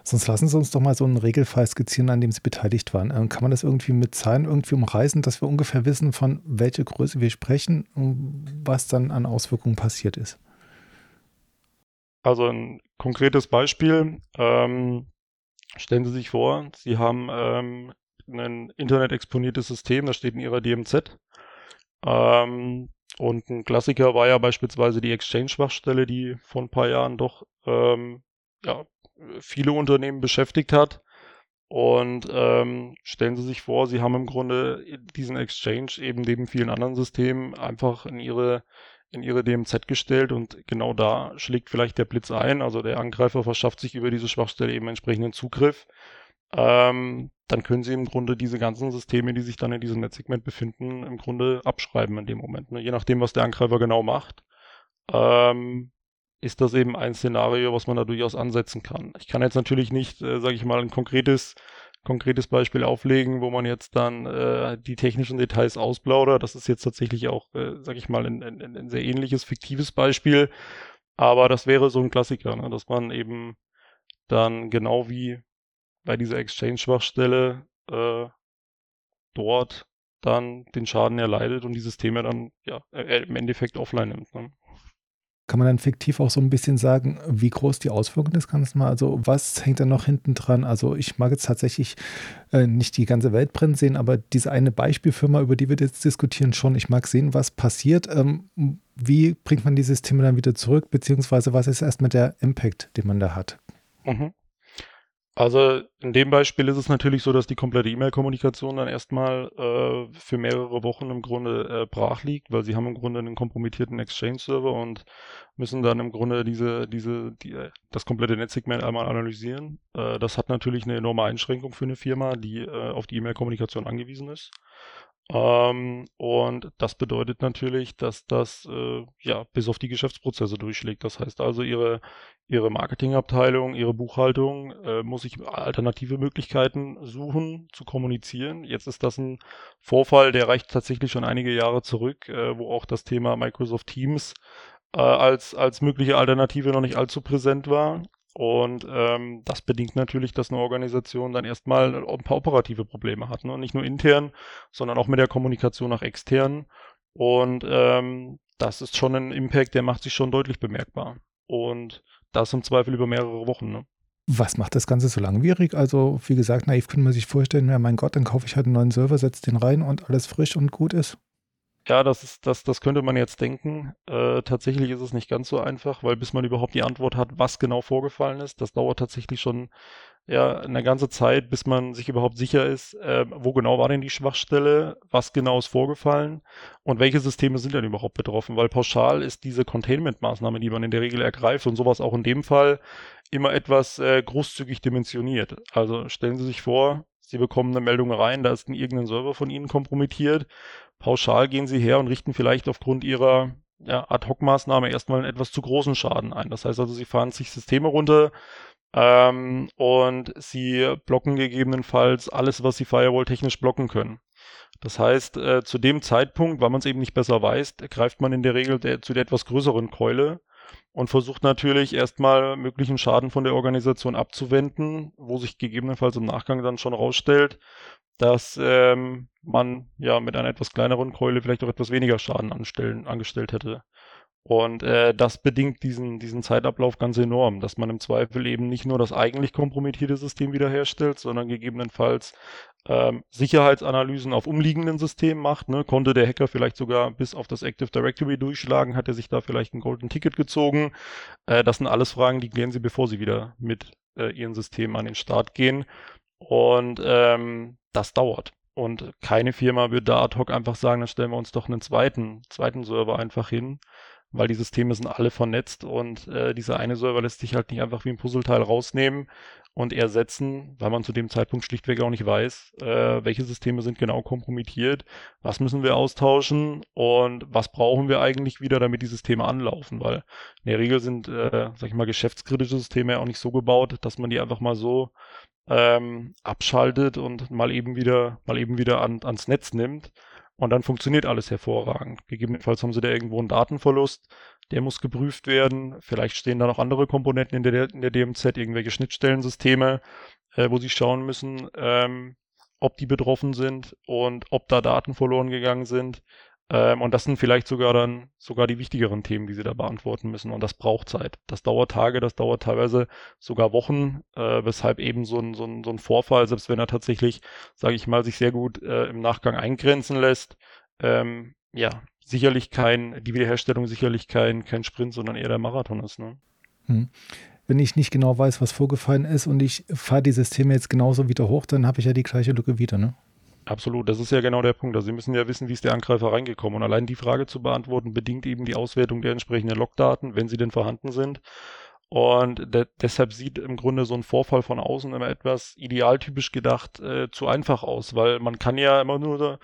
Sonst lassen Sie uns doch mal so einen Regelfall skizzieren, an dem Sie beteiligt waren. Ähm, kann man das irgendwie mit Zahlen irgendwie umreißen, dass wir ungefähr wissen, von welcher Größe wir sprechen und was dann an Auswirkungen passiert ist? Also ein konkretes Beispiel. Ähm, stellen Sie sich vor, Sie haben ähm, ein internet-exponiertes System, das steht in Ihrer DMZ. Ähm, und ein Klassiker war ja beispielsweise die Exchange-Schwachstelle, die vor ein paar Jahren doch ähm, ja, viele Unternehmen beschäftigt hat. Und ähm, stellen Sie sich vor, Sie haben im Grunde diesen Exchange eben neben vielen anderen Systemen einfach in Ihre in ihre DMZ gestellt und genau da schlägt vielleicht der Blitz ein. Also der Angreifer verschafft sich über diese Schwachstelle eben entsprechenden Zugriff. Ähm, dann können sie im Grunde diese ganzen Systeme, die sich dann in diesem Netzsegment befinden, im Grunde abschreiben in dem Moment. Ne? Je nachdem, was der Angreifer genau macht, ähm, ist das eben ein Szenario, was man da durchaus ansetzen kann. Ich kann jetzt natürlich nicht, äh, sage ich mal, ein konkretes konkretes Beispiel auflegen, wo man jetzt dann äh, die technischen Details ausplaudert. Das ist jetzt tatsächlich auch, äh, sag ich mal, ein, ein, ein sehr ähnliches, fiktives Beispiel. Aber das wäre so ein Klassiker, ne? dass man eben dann genau wie bei dieser Exchange-Schwachstelle äh, dort dann den Schaden erleidet und die Systeme dann ja äh, im Endeffekt offline nimmt. Ne? Kann man dann fiktiv auch so ein bisschen sagen, wie groß die Auswirkungen des Ganzen war? Also was hängt da noch hinten dran? Also ich mag jetzt tatsächlich äh, nicht die ganze Welt brennen sehen, aber diese eine Beispielfirma, über die wir jetzt diskutieren, schon. Ich mag sehen, was passiert. Ähm, wie bringt man die Systeme dann wieder zurück? Beziehungsweise was ist erstmal der Impact, den man da hat? Mhm. Also in dem Beispiel ist es natürlich so, dass die komplette E-Mail-Kommunikation dann erstmal äh, für mehrere Wochen im Grunde äh, brach liegt, weil sie haben im Grunde einen kompromittierten Exchange-Server und müssen dann im Grunde diese, diese, die, äh, das komplette Netzsegment einmal analysieren. Äh, das hat natürlich eine enorme Einschränkung für eine Firma, die äh, auf die E-Mail-Kommunikation angewiesen ist. Ähm, und das bedeutet natürlich, dass das äh, ja bis auf die Geschäftsprozesse durchschlägt. Das heißt also, ihre, ihre Marketingabteilung, ihre Buchhaltung äh, muss sich alternative Möglichkeiten suchen zu kommunizieren. Jetzt ist das ein Vorfall, der reicht tatsächlich schon einige Jahre zurück, äh, wo auch das Thema Microsoft Teams äh, als, als mögliche Alternative noch nicht allzu präsent war. Und ähm, das bedingt natürlich, dass eine Organisation dann erstmal ein paar operative Probleme hat. Ne? Nicht nur intern, sondern auch mit der Kommunikation nach extern. Und ähm, das ist schon ein Impact, der macht sich schon deutlich bemerkbar. Und das im Zweifel über mehrere Wochen. Ne? Was macht das Ganze so langwierig? Also, wie gesagt, naiv könnte man sich vorstellen, ja, mein Gott, dann kaufe ich halt einen neuen Server, setze den rein und alles frisch und gut ist. Ja, das ist, das, das könnte man jetzt denken. Äh, tatsächlich ist es nicht ganz so einfach, weil bis man überhaupt die Antwort hat, was genau vorgefallen ist, das dauert tatsächlich schon ja eine ganze Zeit, bis man sich überhaupt sicher ist, äh, wo genau war denn die Schwachstelle, was genau ist vorgefallen und welche Systeme sind denn überhaupt betroffen, weil pauschal ist diese Containment-Maßnahme, die man in der Regel ergreift und sowas auch in dem Fall immer etwas äh, großzügig dimensioniert. Also stellen Sie sich vor, Sie bekommen eine Meldung rein, da ist ein irgendein Server von Ihnen kompromittiert pauschal gehen sie her und richten vielleicht aufgrund ihrer ja, Ad-Hoc-Maßnahme erstmal einen etwas zu großen Schaden ein. Das heißt also, sie fahren sich Systeme runter ähm, und sie blocken gegebenenfalls alles, was sie Firewall-technisch blocken können. Das heißt, äh, zu dem Zeitpunkt, weil man es eben nicht besser weiß, greift man in der Regel der, zu der etwas größeren Keule und versucht natürlich erstmal möglichen Schaden von der Organisation abzuwenden, wo sich gegebenenfalls im Nachgang dann schon rausstellt, dass ähm, man ja mit einer etwas kleineren Keule vielleicht auch etwas weniger Schaden anstellen, angestellt hätte. Und äh, das bedingt diesen, diesen Zeitablauf ganz enorm, dass man im Zweifel eben nicht nur das eigentlich kompromittierte System wiederherstellt, sondern gegebenenfalls ähm, Sicherheitsanalysen auf umliegenden Systemen macht. Ne? Konnte der Hacker vielleicht sogar bis auf das Active Directory durchschlagen, hat er sich da vielleicht ein Golden Ticket gezogen. Äh, das sind alles Fragen, die klären Sie, bevor Sie wieder mit äh, Ihren Systemen an den Start gehen. Und ähm, das dauert. Und keine Firma wird da ad hoc einfach sagen, dann stellen wir uns doch einen zweiten, zweiten Server einfach hin, weil die Systeme sind alle vernetzt und äh, dieser eine Server lässt sich halt nicht einfach wie ein Puzzleteil rausnehmen und ersetzen, weil man zu dem Zeitpunkt schlichtweg auch nicht weiß, äh, welche Systeme sind genau kompromittiert, was müssen wir austauschen und was brauchen wir eigentlich wieder, damit die Systeme anlaufen, weil in der Regel sind, äh, sag ich mal, geschäftskritische Systeme ja auch nicht so gebaut, dass man die einfach mal so ähm, abschaltet und mal eben wieder, mal eben wieder an, ans Netz nimmt. Und dann funktioniert alles hervorragend. Gegebenenfalls haben sie da irgendwo einen Datenverlust, der muss geprüft werden. Vielleicht stehen da noch andere Komponenten in der, in der DMZ, irgendwelche Schnittstellensysteme, äh, wo sie schauen müssen, ähm, ob die betroffen sind und ob da Daten verloren gegangen sind. Ähm, und das sind vielleicht sogar dann sogar die wichtigeren Themen, die sie da beantworten müssen. Und das braucht Zeit. Das dauert Tage, das dauert teilweise sogar Wochen, äh, weshalb eben so ein, so, ein, so ein Vorfall, selbst wenn er tatsächlich, sage ich mal, sich sehr gut äh, im Nachgang eingrenzen lässt, ähm, ja, sicherlich kein, die Wiederherstellung sicherlich kein, kein Sprint, sondern eher der Marathon ist. Ne? Hm wenn ich nicht genau weiß, was vorgefallen ist und ich fahre die Systeme jetzt genauso wieder hoch, dann habe ich ja die gleiche Lücke wieder, ne? Absolut, das ist ja genau der Punkt. Also Sie müssen ja wissen, wie ist der Angreifer reingekommen. Und allein die Frage zu beantworten, bedingt eben die Auswertung der entsprechenden Logdaten, wenn sie denn vorhanden sind. Und de deshalb sieht im Grunde so ein Vorfall von außen immer etwas idealtypisch gedacht äh, zu einfach aus, weil man kann ja immer nur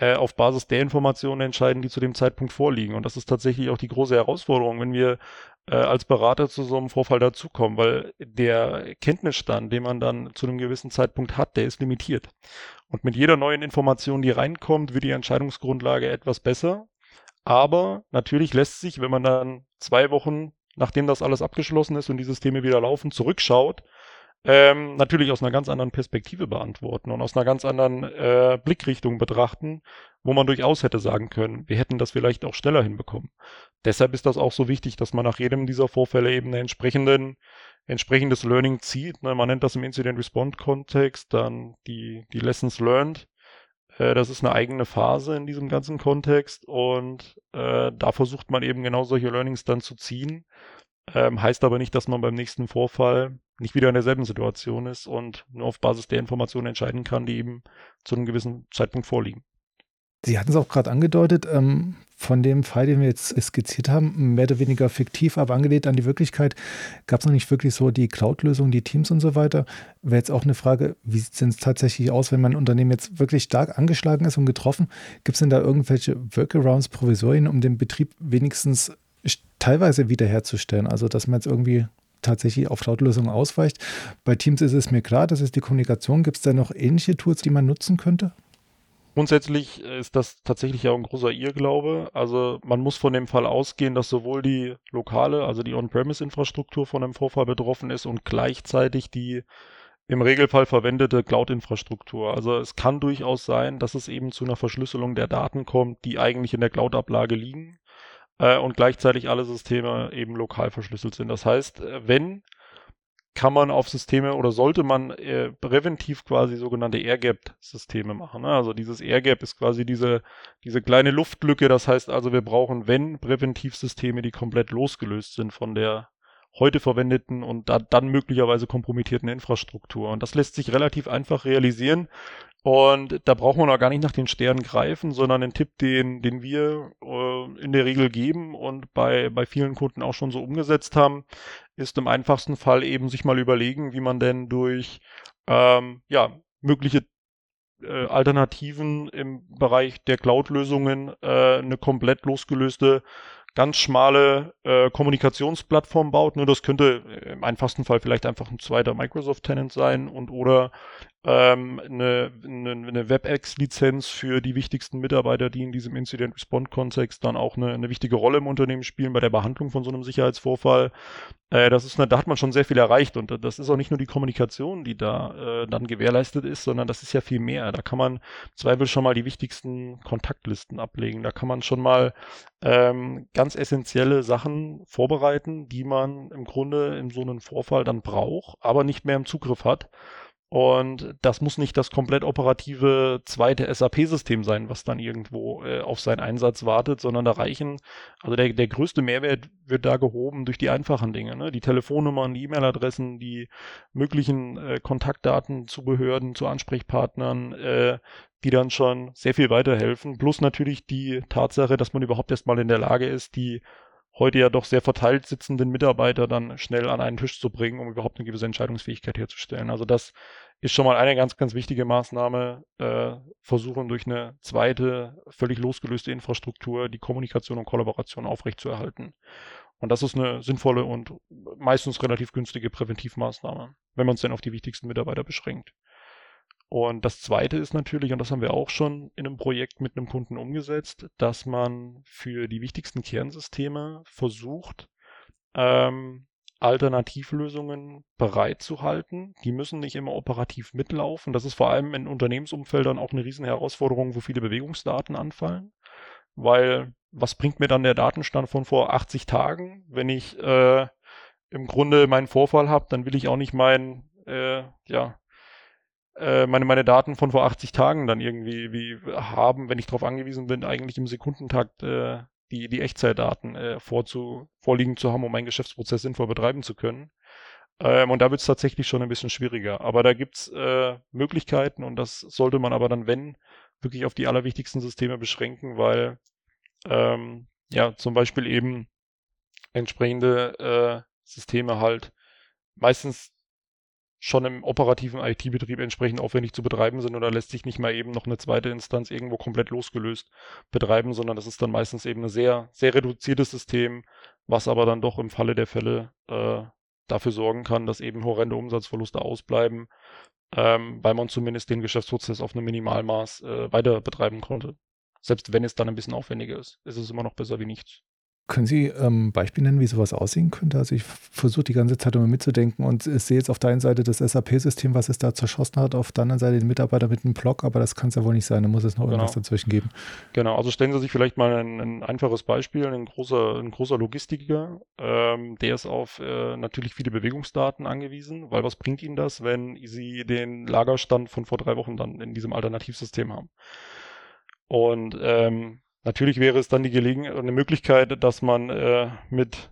äh, auf Basis der Informationen entscheiden, die zu dem Zeitpunkt vorliegen. Und das ist tatsächlich auch die große Herausforderung, wenn wir äh, als Berater zu so einem Vorfall dazukommen, weil der Kenntnisstand, den man dann zu einem gewissen Zeitpunkt hat, der ist limitiert. Und mit jeder neuen Information, die reinkommt, wird die Entscheidungsgrundlage etwas besser. Aber natürlich lässt sich, wenn man dann zwei Wochen, nachdem das alles abgeschlossen ist und die Systeme wieder laufen, zurückschaut, ähm, natürlich aus einer ganz anderen Perspektive beantworten und aus einer ganz anderen äh, Blickrichtung betrachten, wo man durchaus hätte sagen können, wir hätten das vielleicht auch schneller hinbekommen. Deshalb ist das auch so wichtig, dass man nach jedem dieser Vorfälle eben einen entsprechenden, entsprechendes Learning zieht. Ne? Man nennt das im Incident Response Kontext dann die, die Lessons Learned. Äh, das ist eine eigene Phase in diesem ganzen Kontext und äh, da versucht man eben genau solche Learnings dann zu ziehen Ähm, heißt aber nicht, dass man beim nächsten Vorfall nicht wieder in derselben Situation ist und nur auf Basis der Informationen entscheiden kann, die eben zu einem gewissen Zeitpunkt vorliegen. Sie hatten es auch gerade angedeutet, ähm, von dem Fall, den wir jetzt skizziert haben, mehr oder weniger fiktiv, aber angelehnt an die Wirklichkeit, gab es noch nicht wirklich so die Cloud-Lösung, die Teams und so weiter. Wäre jetzt auch eine Frage, wie sieht es tatsächlich aus, wenn mein Unternehmen jetzt wirklich stark angeschlagen ist und getroffen? Gibt es denn da irgendwelche Workarounds, Provisorien, um den Betrieb wenigstens teilweise wiederherzustellen? Also, dass man jetzt irgendwie tatsächlich auf Cloud-Lösungen ausweicht. Bei Teams ist es mir klar, das ist die Kommunikation. Gibt es da noch ähnliche Tools, die man nutzen könnte? Grundsätzlich ist das tatsächlich ja ein großer Irrglaube. Also man muss von dem Fall ausgehen, dass sowohl die lokale, also die On-Premise-Infrastruktur von einem Vorfall betroffen ist und gleichzeitig die im Regelfall verwendete Cloud-Infrastruktur. Also es kann durchaus sein, dass es eben zu einer Verschlüsselung der Daten kommt, die eigentlich in der Cloud-Ablage liegen äh, und gleichzeitig alle Systeme eben lokal verschlüsselt sind. Das heißt, äh, wenn kann man auf Systeme oder sollte man äh, präventiv quasi sogenannte Air-Gap-Systeme machen. Ne? Also dieses Air-Gap ist quasi diese, diese kleine Luftlücke. Das heißt also, wir brauchen, wenn Präventivsysteme, die komplett losgelöst sind von der heute verwendeten und da, dann möglicherweise kompromittierten Infrastruktur. Und das lässt sich relativ einfach realisieren. Und da braucht man auch gar nicht nach den Sternen greifen, sondern den Tipp, den, den wir äh, in der Regel geben und bei, bei vielen Kunden auch schon so umgesetzt haben, ist im einfachsten Fall eben sich mal überlegen, wie man denn durch ähm, ja, mögliche äh, Alternativen im Bereich der Cloud-Lösungen äh, eine komplett losgelöste ganz schmale äh, Kommunikationsplattform baut. Nur das könnte im einfachsten Fall vielleicht einfach ein zweiter Microsoft-Tenant sein und oder ähm, eine, eine, eine WebEx-Lizenz für die wichtigsten Mitarbeiter, die in diesem Incident-Response-Kontext dann auch eine, eine wichtige Rolle im Unternehmen spielen bei der Behandlung von so einem Sicherheitsvorfall. Äh, das ist eine, da hat man schon sehr viel erreicht und das ist auch nicht nur die Kommunikation, die da äh, dann gewährleistet ist, sondern das ist ja viel mehr. Da kann man Zweifel schon mal die wichtigsten Kontaktlisten ablegen. Da kann man schon mal ähm, ganz essentielle Sachen vorbereiten, die man im Grunde in so einem Vorfall dann braucht, aber nicht mehr im Zugriff hat. Und das muss nicht das komplett operative zweite SAP-System sein, was dann irgendwo äh, auf seinen Einsatz wartet, sondern da reichen, also der, der größte Mehrwert wird da gehoben durch die einfachen Dinge, ne? die Telefonnummern, die E-Mail-Adressen, die möglichen äh, Kontaktdaten zu Behörden, zu Ansprechpartnern, äh, die dann schon sehr viel weiterhelfen. Plus natürlich die Tatsache, dass man überhaupt erstmal in der Lage ist, die heute ja doch sehr verteilt sitzenden Mitarbeiter dann schnell an einen Tisch zu bringen, um überhaupt eine gewisse Entscheidungsfähigkeit herzustellen. Also das ist schon mal eine ganz, ganz wichtige Maßnahme, äh, versuchen durch eine zweite, völlig losgelöste Infrastruktur die Kommunikation und Kollaboration aufrechtzuerhalten. Und das ist eine sinnvolle und meistens relativ günstige Präventivmaßnahme, wenn man es denn auf die wichtigsten Mitarbeiter beschränkt. Und das zweite ist natürlich, und das haben wir auch schon in einem Projekt mit einem Kunden umgesetzt, dass man für die wichtigsten Kernsysteme versucht, ähm, Alternativlösungen bereitzuhalten. Die müssen nicht immer operativ mitlaufen. Das ist vor allem in Unternehmensumfeldern auch eine Riesenherausforderung, wo viele Bewegungsdaten anfallen. Weil was bringt mir dann der Datenstand von vor 80 Tagen, wenn ich äh, im Grunde meinen Vorfall habe, dann will ich auch nicht meinen äh, ja, äh, meine, meine Daten von vor 80 Tagen dann irgendwie wie haben, wenn ich darauf angewiesen bin, eigentlich im Sekundentakt äh, die, die Echtzeitdaten äh, vorzu, vorliegen zu haben, um meinen Geschäftsprozess sinnvoll betreiben zu können. Ähm, und da wird es tatsächlich schon ein bisschen schwieriger. Aber da gibt's äh, Möglichkeiten und das sollte man aber dann, wenn, wirklich auf die allerwichtigsten Systeme beschränken, weil ähm, ja zum Beispiel eben entsprechende äh, Systeme halt meistens schon im operativen IT-Betrieb entsprechend aufwendig zu betreiben sind oder lässt sich nicht mal eben noch eine zweite Instanz irgendwo komplett losgelöst betreiben, sondern das ist dann meistens eben ein sehr, sehr reduziertes System, was aber dann doch im Falle der Fälle äh, dafür sorgen kann, dass eben horrende Umsatzverluste ausbleiben, ähm, weil man zumindest den Geschäftsprozess auf einem Minimalmaß äh, weiter betreiben konnte. Selbst wenn es dann ein bisschen aufwendiger ist, ist es immer noch besser wie nichts. Können Sie ähm, Beispiel nennen, wie sowas aussehen könnte? Also ich versuche die ganze Zeit immer mitzudenken und ich sehe jetzt auf der einen Seite das SAP-System, was es da zerschossen hat, auf der anderen Seite den Mitarbeiter mit einem Blog, aber das kann es ja wohl nicht sein, da muss es noch genau. irgendwas dazwischen geben. Genau, also stellen Sie sich vielleicht mal ein, ein einfaches Beispiel, ein großer, ein großer Logistiker, ähm, der ist auf äh, natürlich viele Bewegungsdaten angewiesen, weil was bringt Ihnen das, wenn Sie den Lagerstand von vor drei Wochen dann in diesem Alternativsystem haben? Und ähm, Natürlich wäre es dann die Gelegenheit, eine Möglichkeit, dass man äh, mit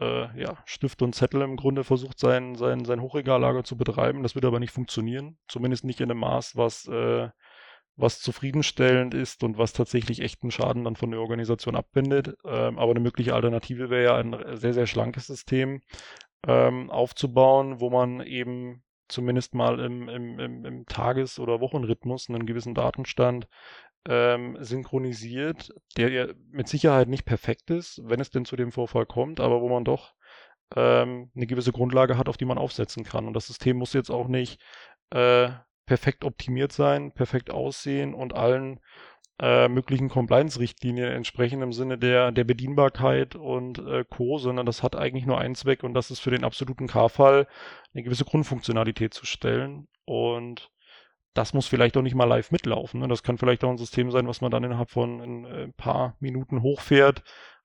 äh, ja, Stift und Zettel im Grunde versucht, sein, sein, sein Hochregallager zu betreiben. Das wird aber nicht funktionieren. Zumindest nicht in einem Maß, was, äh, was zufriedenstellend ist und was tatsächlich echten Schaden dann von der Organisation abwendet. Ähm, aber eine mögliche Alternative wäre ja ein sehr, sehr schlankes System ähm, aufzubauen, wo man eben zumindest mal im, im, im, im Tages- oder Wochenrhythmus einen gewissen Datenstand ähm, synchronisiert, der ja mit Sicherheit nicht perfekt ist, wenn es denn zu dem Vorfall kommt, aber wo man doch ähm, eine gewisse Grundlage hat, auf die man aufsetzen kann. Und das System muss jetzt auch nicht äh, perfekt optimiert sein, perfekt aussehen und allen äh, möglichen Compliance-Richtlinien entsprechen im Sinne der, der Bedienbarkeit und äh, Co., sondern das hat eigentlich nur einen Zweck und das ist für den absoluten K-Fall eine gewisse Grundfunktionalität zu stellen. Und das muss vielleicht auch nicht mal live mitlaufen. Ne? Das kann vielleicht auch ein System sein, was man dann innerhalb von ein, ein äh, paar Minuten hochfährt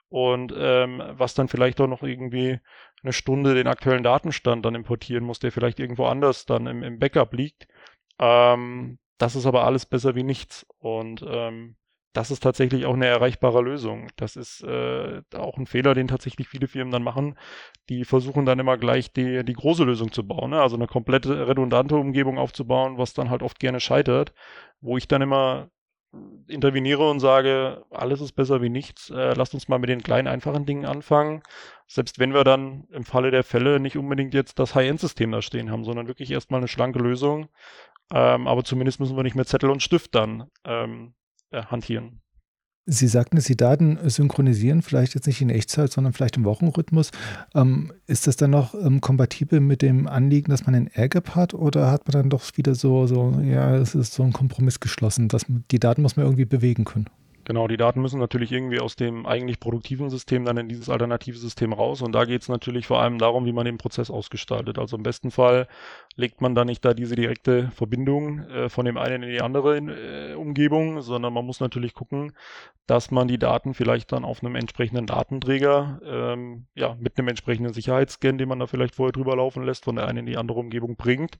und ähm, was dann vielleicht auch noch irgendwie eine Stunde den aktuellen Datenstand dann importieren muss, der vielleicht irgendwo anders dann im, im Backup liegt. Ähm, das ist aber alles besser wie nichts. Und ähm, das ist tatsächlich auch eine erreichbare Lösung. Das ist äh, auch ein Fehler, den tatsächlich viele Firmen dann machen. Die versuchen dann immer gleich die, die große Lösung zu bauen, ne? also eine komplette redundante Umgebung aufzubauen, was dann halt oft gerne scheitert, wo ich dann immer interveniere und sage, alles ist besser wie nichts. Äh, lasst uns mal mit den kleinen, einfachen Dingen anfangen. Selbst wenn wir dann im Falle der Fälle nicht unbedingt jetzt das High-End-System da stehen haben, sondern wirklich erstmal eine schlanke Lösung. Ähm, aber zumindest müssen wir nicht mit Zettel und Stift dann ähm, äh, hantieren. Sie sagten, dass Sie Daten synchronisieren, vielleicht jetzt nicht in Echtzeit, sondern vielleicht im Wochenrhythmus. Ähm, ist das dann noch ähm, kompatibel mit dem Anliegen, dass man einen AirGap hat oder hat man dann doch wieder so, so, ja, es ist so ein Kompromiss geschlossen, dass die Daten muss man irgendwie bewegen können? Genau, die Daten müssen natürlich irgendwie aus dem eigentlich produktiven System dann in dieses alternative System raus. Und da geht es natürlich vor allem darum, wie man den Prozess ausgestaltet. Also im besten Fall legt man da nicht da diese direkte Verbindung äh, von dem einen in die andere äh, Umgebung, sondern man muss natürlich gucken, dass man die Daten vielleicht dann auf einem entsprechenden Datenträger, ähm, ja, mit einem entsprechenden Sicherheitsscan, den man da vielleicht vorher drüber laufen lässt, von der einen in die andere Umgebung bringt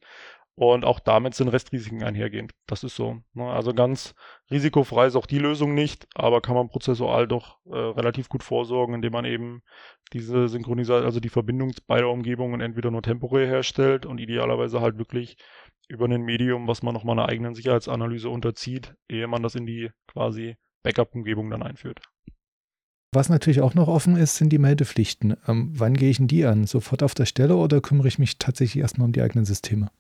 und auch damit sind Restrisiken einhergehend. Das ist so. Ne? Also ganz risikofrei ist auch die Lösung nicht, aber kann man prozessual doch äh, relativ gut vorsorgen, indem man eben diese Synchronisation, also die Verbindung beider Umgebungen entweder nur temporär herstellt und idealerweise halt wirklich über ein Medium, was man nochmal einer eigenen Sicherheitsanalyse unterzieht, ehe man das in die quasi Backup-Umgebung dann einführt. Was natürlich auch noch offen ist, sind die Meldepflichten. Ähm, wann gehe ich denn die an? Sofort auf der Stelle oder kümmere ich mich tatsächlich erstmal um die eigenen Systeme?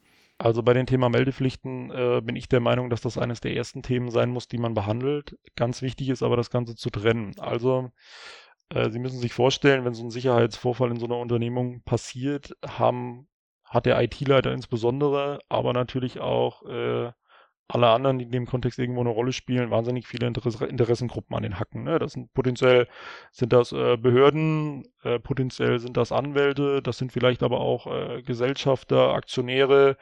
Also bei dem Thema Meldepflichten äh, bin ich der Meinung, dass das eines der ersten Themen sein muss, die man behandelt. Ganz wichtig ist aber das Ganze zu trennen. Also äh, Sie müssen sich vorstellen, wenn so ein Sicherheitsvorfall in so einer Unternehmung passiert, haben, hat der IT-Leiter insbesondere, aber natürlich auch äh, alle anderen, die in dem Kontext irgendwo eine Rolle spielen, wahnsinnig viele Interesse Interessengruppen an den Hacken. Ne? Das sind potenziell sind das äh, Behörden, äh, potenziell sind das Anwälte, das sind vielleicht aber auch äh, Gesellschafter, Aktionäre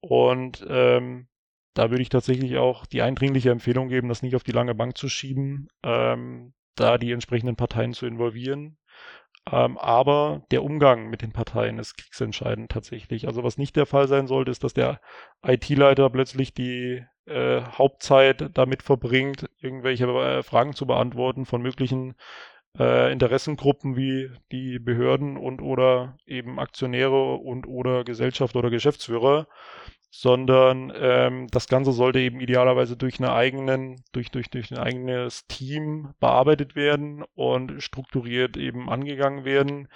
und ähm, da würde ich tatsächlich auch die eindringliche Empfehlung geben, das nicht auf die lange Bank zu schieben, ähm, da die entsprechenden Parteien zu involvieren. Ähm, aber der Umgang mit den Parteien ist kriegsentscheidend tatsächlich. Also was nicht der Fall sein sollte, ist, dass der IT-Leiter plötzlich die äh, Hauptzeit damit verbringt, irgendwelche äh, Fragen zu beantworten von möglichen äh, Interessengruppen wie die Behörden und oder eben Aktionäre und oder Gesellschaft oder Geschäftsführer sondern ähm, das Ganze sollte eben idealerweise durch eine eigenen, durch, durch, durch ein eigenes Team bearbeitet werden und strukturiert eben angegangen werden.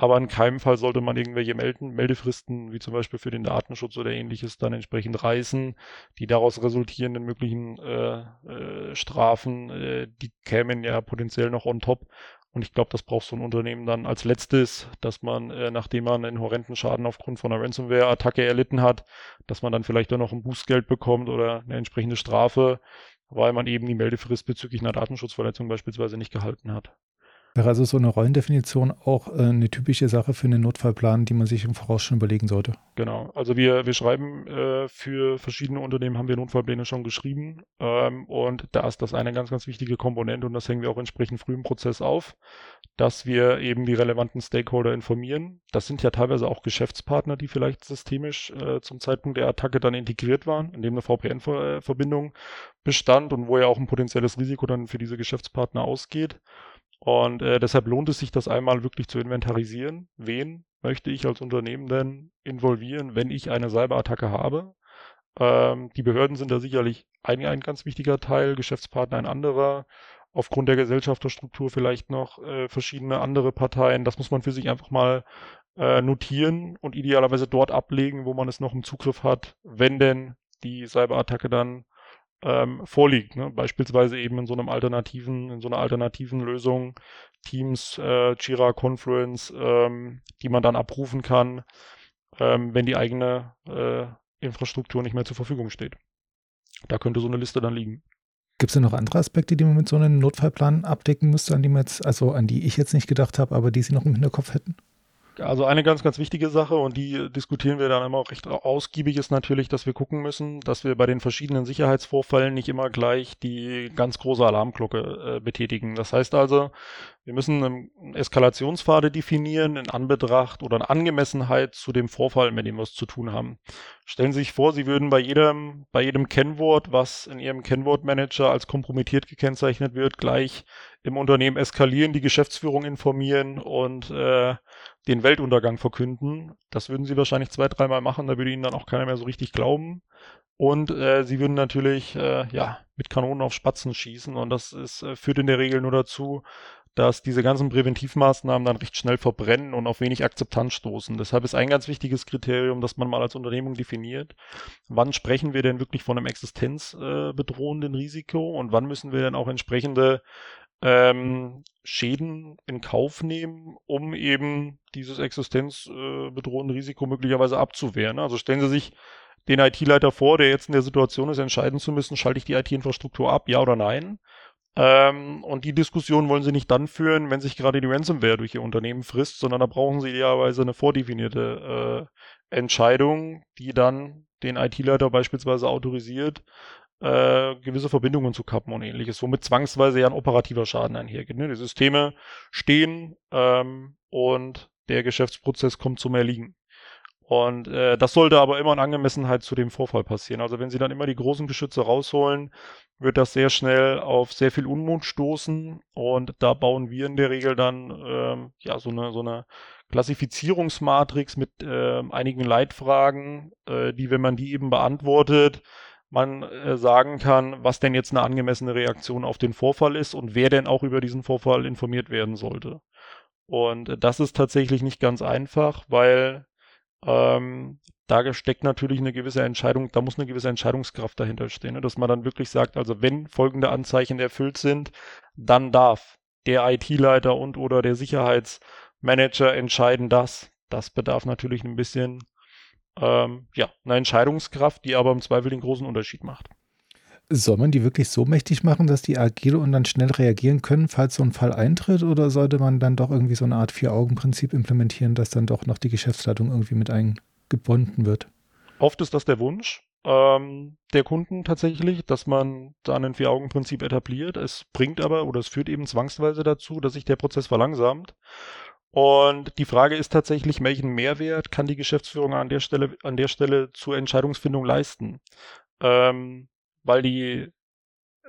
Aber in keinem Fall sollte man irgendwelche Melden, Meldefristen, wie zum Beispiel für den Datenschutz oder ähnliches, dann entsprechend reißen. Die daraus resultierenden möglichen äh, äh, Strafen, äh, die kämen ja potenziell noch on top. Und ich glaube, das braucht so ein Unternehmen dann als letztes, dass man, äh, nachdem man einen horrenden Schaden aufgrund von einer Ransomware-Attacke erlitten hat, dass man dann vielleicht dann noch ein Bußgeld bekommt oder eine entsprechende Strafe, weil man eben die Meldefrist bezüglich einer Datenschutzverletzung beispielsweise nicht gehalten hat. Wäre also so eine Rollendefinition auch äh, eine typische Sache für einen Notfallplan, die man sich im Voraus schon überlegen sollte? Genau. Also wir, wir schreiben äh, für verschiedene Unternehmen haben wir Notfallpläne schon geschrieben ähm, und da ist das eine ganz, ganz wichtige Komponente und das hängen wir auch entsprechend früh im Prozess auf, dass wir eben die relevanten Stakeholder informieren. Das sind ja teilweise auch Geschäftspartner, die vielleicht systemisch äh, zum Zeitpunkt der Attacke dann integriert waren, indem eine VPN-Verbindung bestand und wo ja auch ein potenzielles Risiko dann für diese Geschäftspartner ausgeht. Und äh, deshalb lohnt es sich, das einmal wirklich zu inventarisieren. Wen möchte ich als Unternehmen denn involvieren, wenn ich eine Cyberattacke habe? Ähm, die Behörden sind da sicherlich ein, ein ganz wichtiger Teil, Geschäftspartner ein anderer aufgrund der Gesellschafterstruktur vielleicht noch äh, verschiedene andere Parteien. Das muss man für sich einfach mal äh, notieren und idealerweise dort ablegen, wo man es noch im Zugriff hat, wenn denn die Cyberattacke dann ähm, vorliegt. Ne? Beispielsweise eben in so einem alternativen, in so einer alternativen Lösung, Teams, äh, Jira, Confluence, ähm, die man dann abrufen kann, ähm, wenn die eigene äh, Infrastruktur nicht mehr zur Verfügung steht. Da könnte so eine Liste dann liegen. Gibt es denn noch andere Aspekte, die man mit so einem Notfallplan abdecken müsste, an die man jetzt, also an die ich jetzt nicht gedacht habe, aber die Sie noch im Hinterkopf hätten? Also eine ganz, ganz wichtige Sache und die diskutieren wir dann immer auch recht ausgiebig ist natürlich, dass wir gucken müssen, dass wir bei den verschiedenen Sicherheitsvorfällen nicht immer gleich die ganz große Alarmglocke äh, betätigen. Das heißt also, wir müssen Eskalationspfade definieren in Anbetracht oder in Angemessenheit zu dem Vorfall, mit dem wir es zu tun haben. Stellen Sie sich vor, Sie würden bei jedem, bei jedem Kennwort, was in Ihrem Kennwortmanager als kompromittiert gekennzeichnet wird, gleich im Unternehmen eskalieren, die Geschäftsführung informieren und äh, den Weltuntergang verkünden. Das würden Sie wahrscheinlich zwei, dreimal machen, da würde Ihnen dann auch keiner mehr so richtig glauben. Und äh, sie würden natürlich äh, ja mit Kanonen auf Spatzen schießen und das ist, äh, führt in der Regel nur dazu, dass diese ganzen Präventivmaßnahmen dann recht schnell verbrennen und auf wenig Akzeptanz stoßen. Deshalb ist ein ganz wichtiges Kriterium, dass man mal als Unternehmung definiert, wann sprechen wir denn wirklich von einem existenzbedrohenden Risiko und wann müssen wir denn auch entsprechende ähm, Schäden in Kauf nehmen, um eben dieses existenzbedrohende äh, Risiko möglicherweise abzuwehren. Also stellen Sie sich den IT-Leiter vor, der jetzt in der Situation ist, entscheiden zu müssen, schalte ich die IT-Infrastruktur ab, ja oder nein? Ähm, und die Diskussion wollen sie nicht dann führen, wenn sich gerade die Ransomware durch ihr Unternehmen frisst, sondern da brauchen sie idealerweise eine vordefinierte äh, Entscheidung, die dann den IT-Leiter beispielsweise autorisiert, äh, gewisse Verbindungen zu kappen und ähnliches, womit zwangsweise ja ein operativer Schaden einhergeht. Ne? Die Systeme stehen ähm, und der Geschäftsprozess kommt zum Erliegen. Und äh, das sollte aber immer in Angemessenheit zu dem Vorfall passieren. Also wenn Sie dann immer die großen Geschütze rausholen, wird das sehr schnell auf sehr viel Unmut stoßen. Und da bauen wir in der Regel dann ähm, ja so eine so eine Klassifizierungsmatrix mit äh, einigen Leitfragen, äh, die, wenn man die eben beantwortet, man äh, sagen kann, was denn jetzt eine angemessene Reaktion auf den Vorfall ist und wer denn auch über diesen Vorfall informiert werden sollte. Und das ist tatsächlich nicht ganz einfach, weil ähm, da steckt natürlich eine gewisse Entscheidung, da muss eine gewisse Entscheidungskraft dahinter stehen, ne? dass man dann wirklich sagt, also wenn folgende Anzeichen erfüllt sind, dann darf der IT-Leiter und oder der Sicherheitsmanager entscheiden das. Das bedarf natürlich ein bisschen ähm, ja, einer Entscheidungskraft, die aber im Zweifel den großen Unterschied macht. Soll man die wirklich so mächtig machen, dass die agil und dann schnell reagieren können, falls so ein Fall eintritt? Oder sollte man dann doch irgendwie so eine Art Vier-Augen-Prinzip implementieren, dass dann doch noch die Geschäftsleitung irgendwie mit eingebunden wird? Oft ist das der Wunsch ähm, der Kunden tatsächlich, dass man da ein Vier-Augen-Prinzip etabliert. Es bringt aber oder es führt eben zwangsweise dazu, dass sich der Prozess verlangsamt. Und die Frage ist tatsächlich, welchen Mehrwert kann die Geschäftsführung an der Stelle, an der Stelle zur Entscheidungsfindung leisten? Ähm, weil die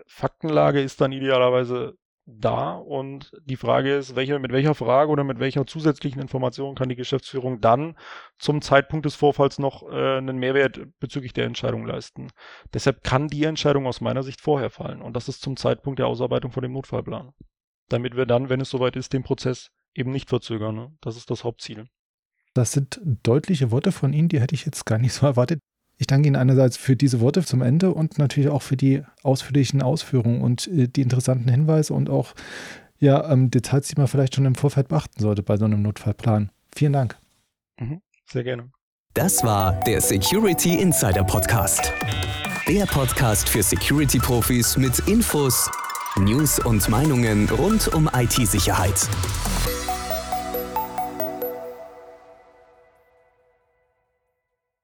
Faktenlage ist dann idealerweise da und die Frage ist, welche, mit welcher Frage oder mit welcher zusätzlichen Information kann die Geschäftsführung dann zum Zeitpunkt des Vorfalls noch äh, einen Mehrwert bezüglich der Entscheidung leisten. Deshalb kann die Entscheidung aus meiner Sicht vorher fallen und das ist zum Zeitpunkt der Ausarbeitung von dem Notfallplan. Damit wir dann, wenn es soweit ist, den Prozess eben nicht verzögern. Ne? Das ist das Hauptziel. Das sind deutliche Worte von Ihnen, die hätte ich jetzt gar nicht so erwartet. Ich danke Ihnen einerseits für diese Worte zum Ende und natürlich auch für die ausführlichen Ausführungen und äh, die interessanten Hinweise und auch ja, ähm, Details, die man vielleicht schon im Vorfeld beachten sollte bei so einem Notfallplan. Vielen Dank. Mhm, sehr gerne. Das war der Security Insider Podcast. Der Podcast für Security-Profis mit Infos, News und Meinungen rund um IT-Sicherheit.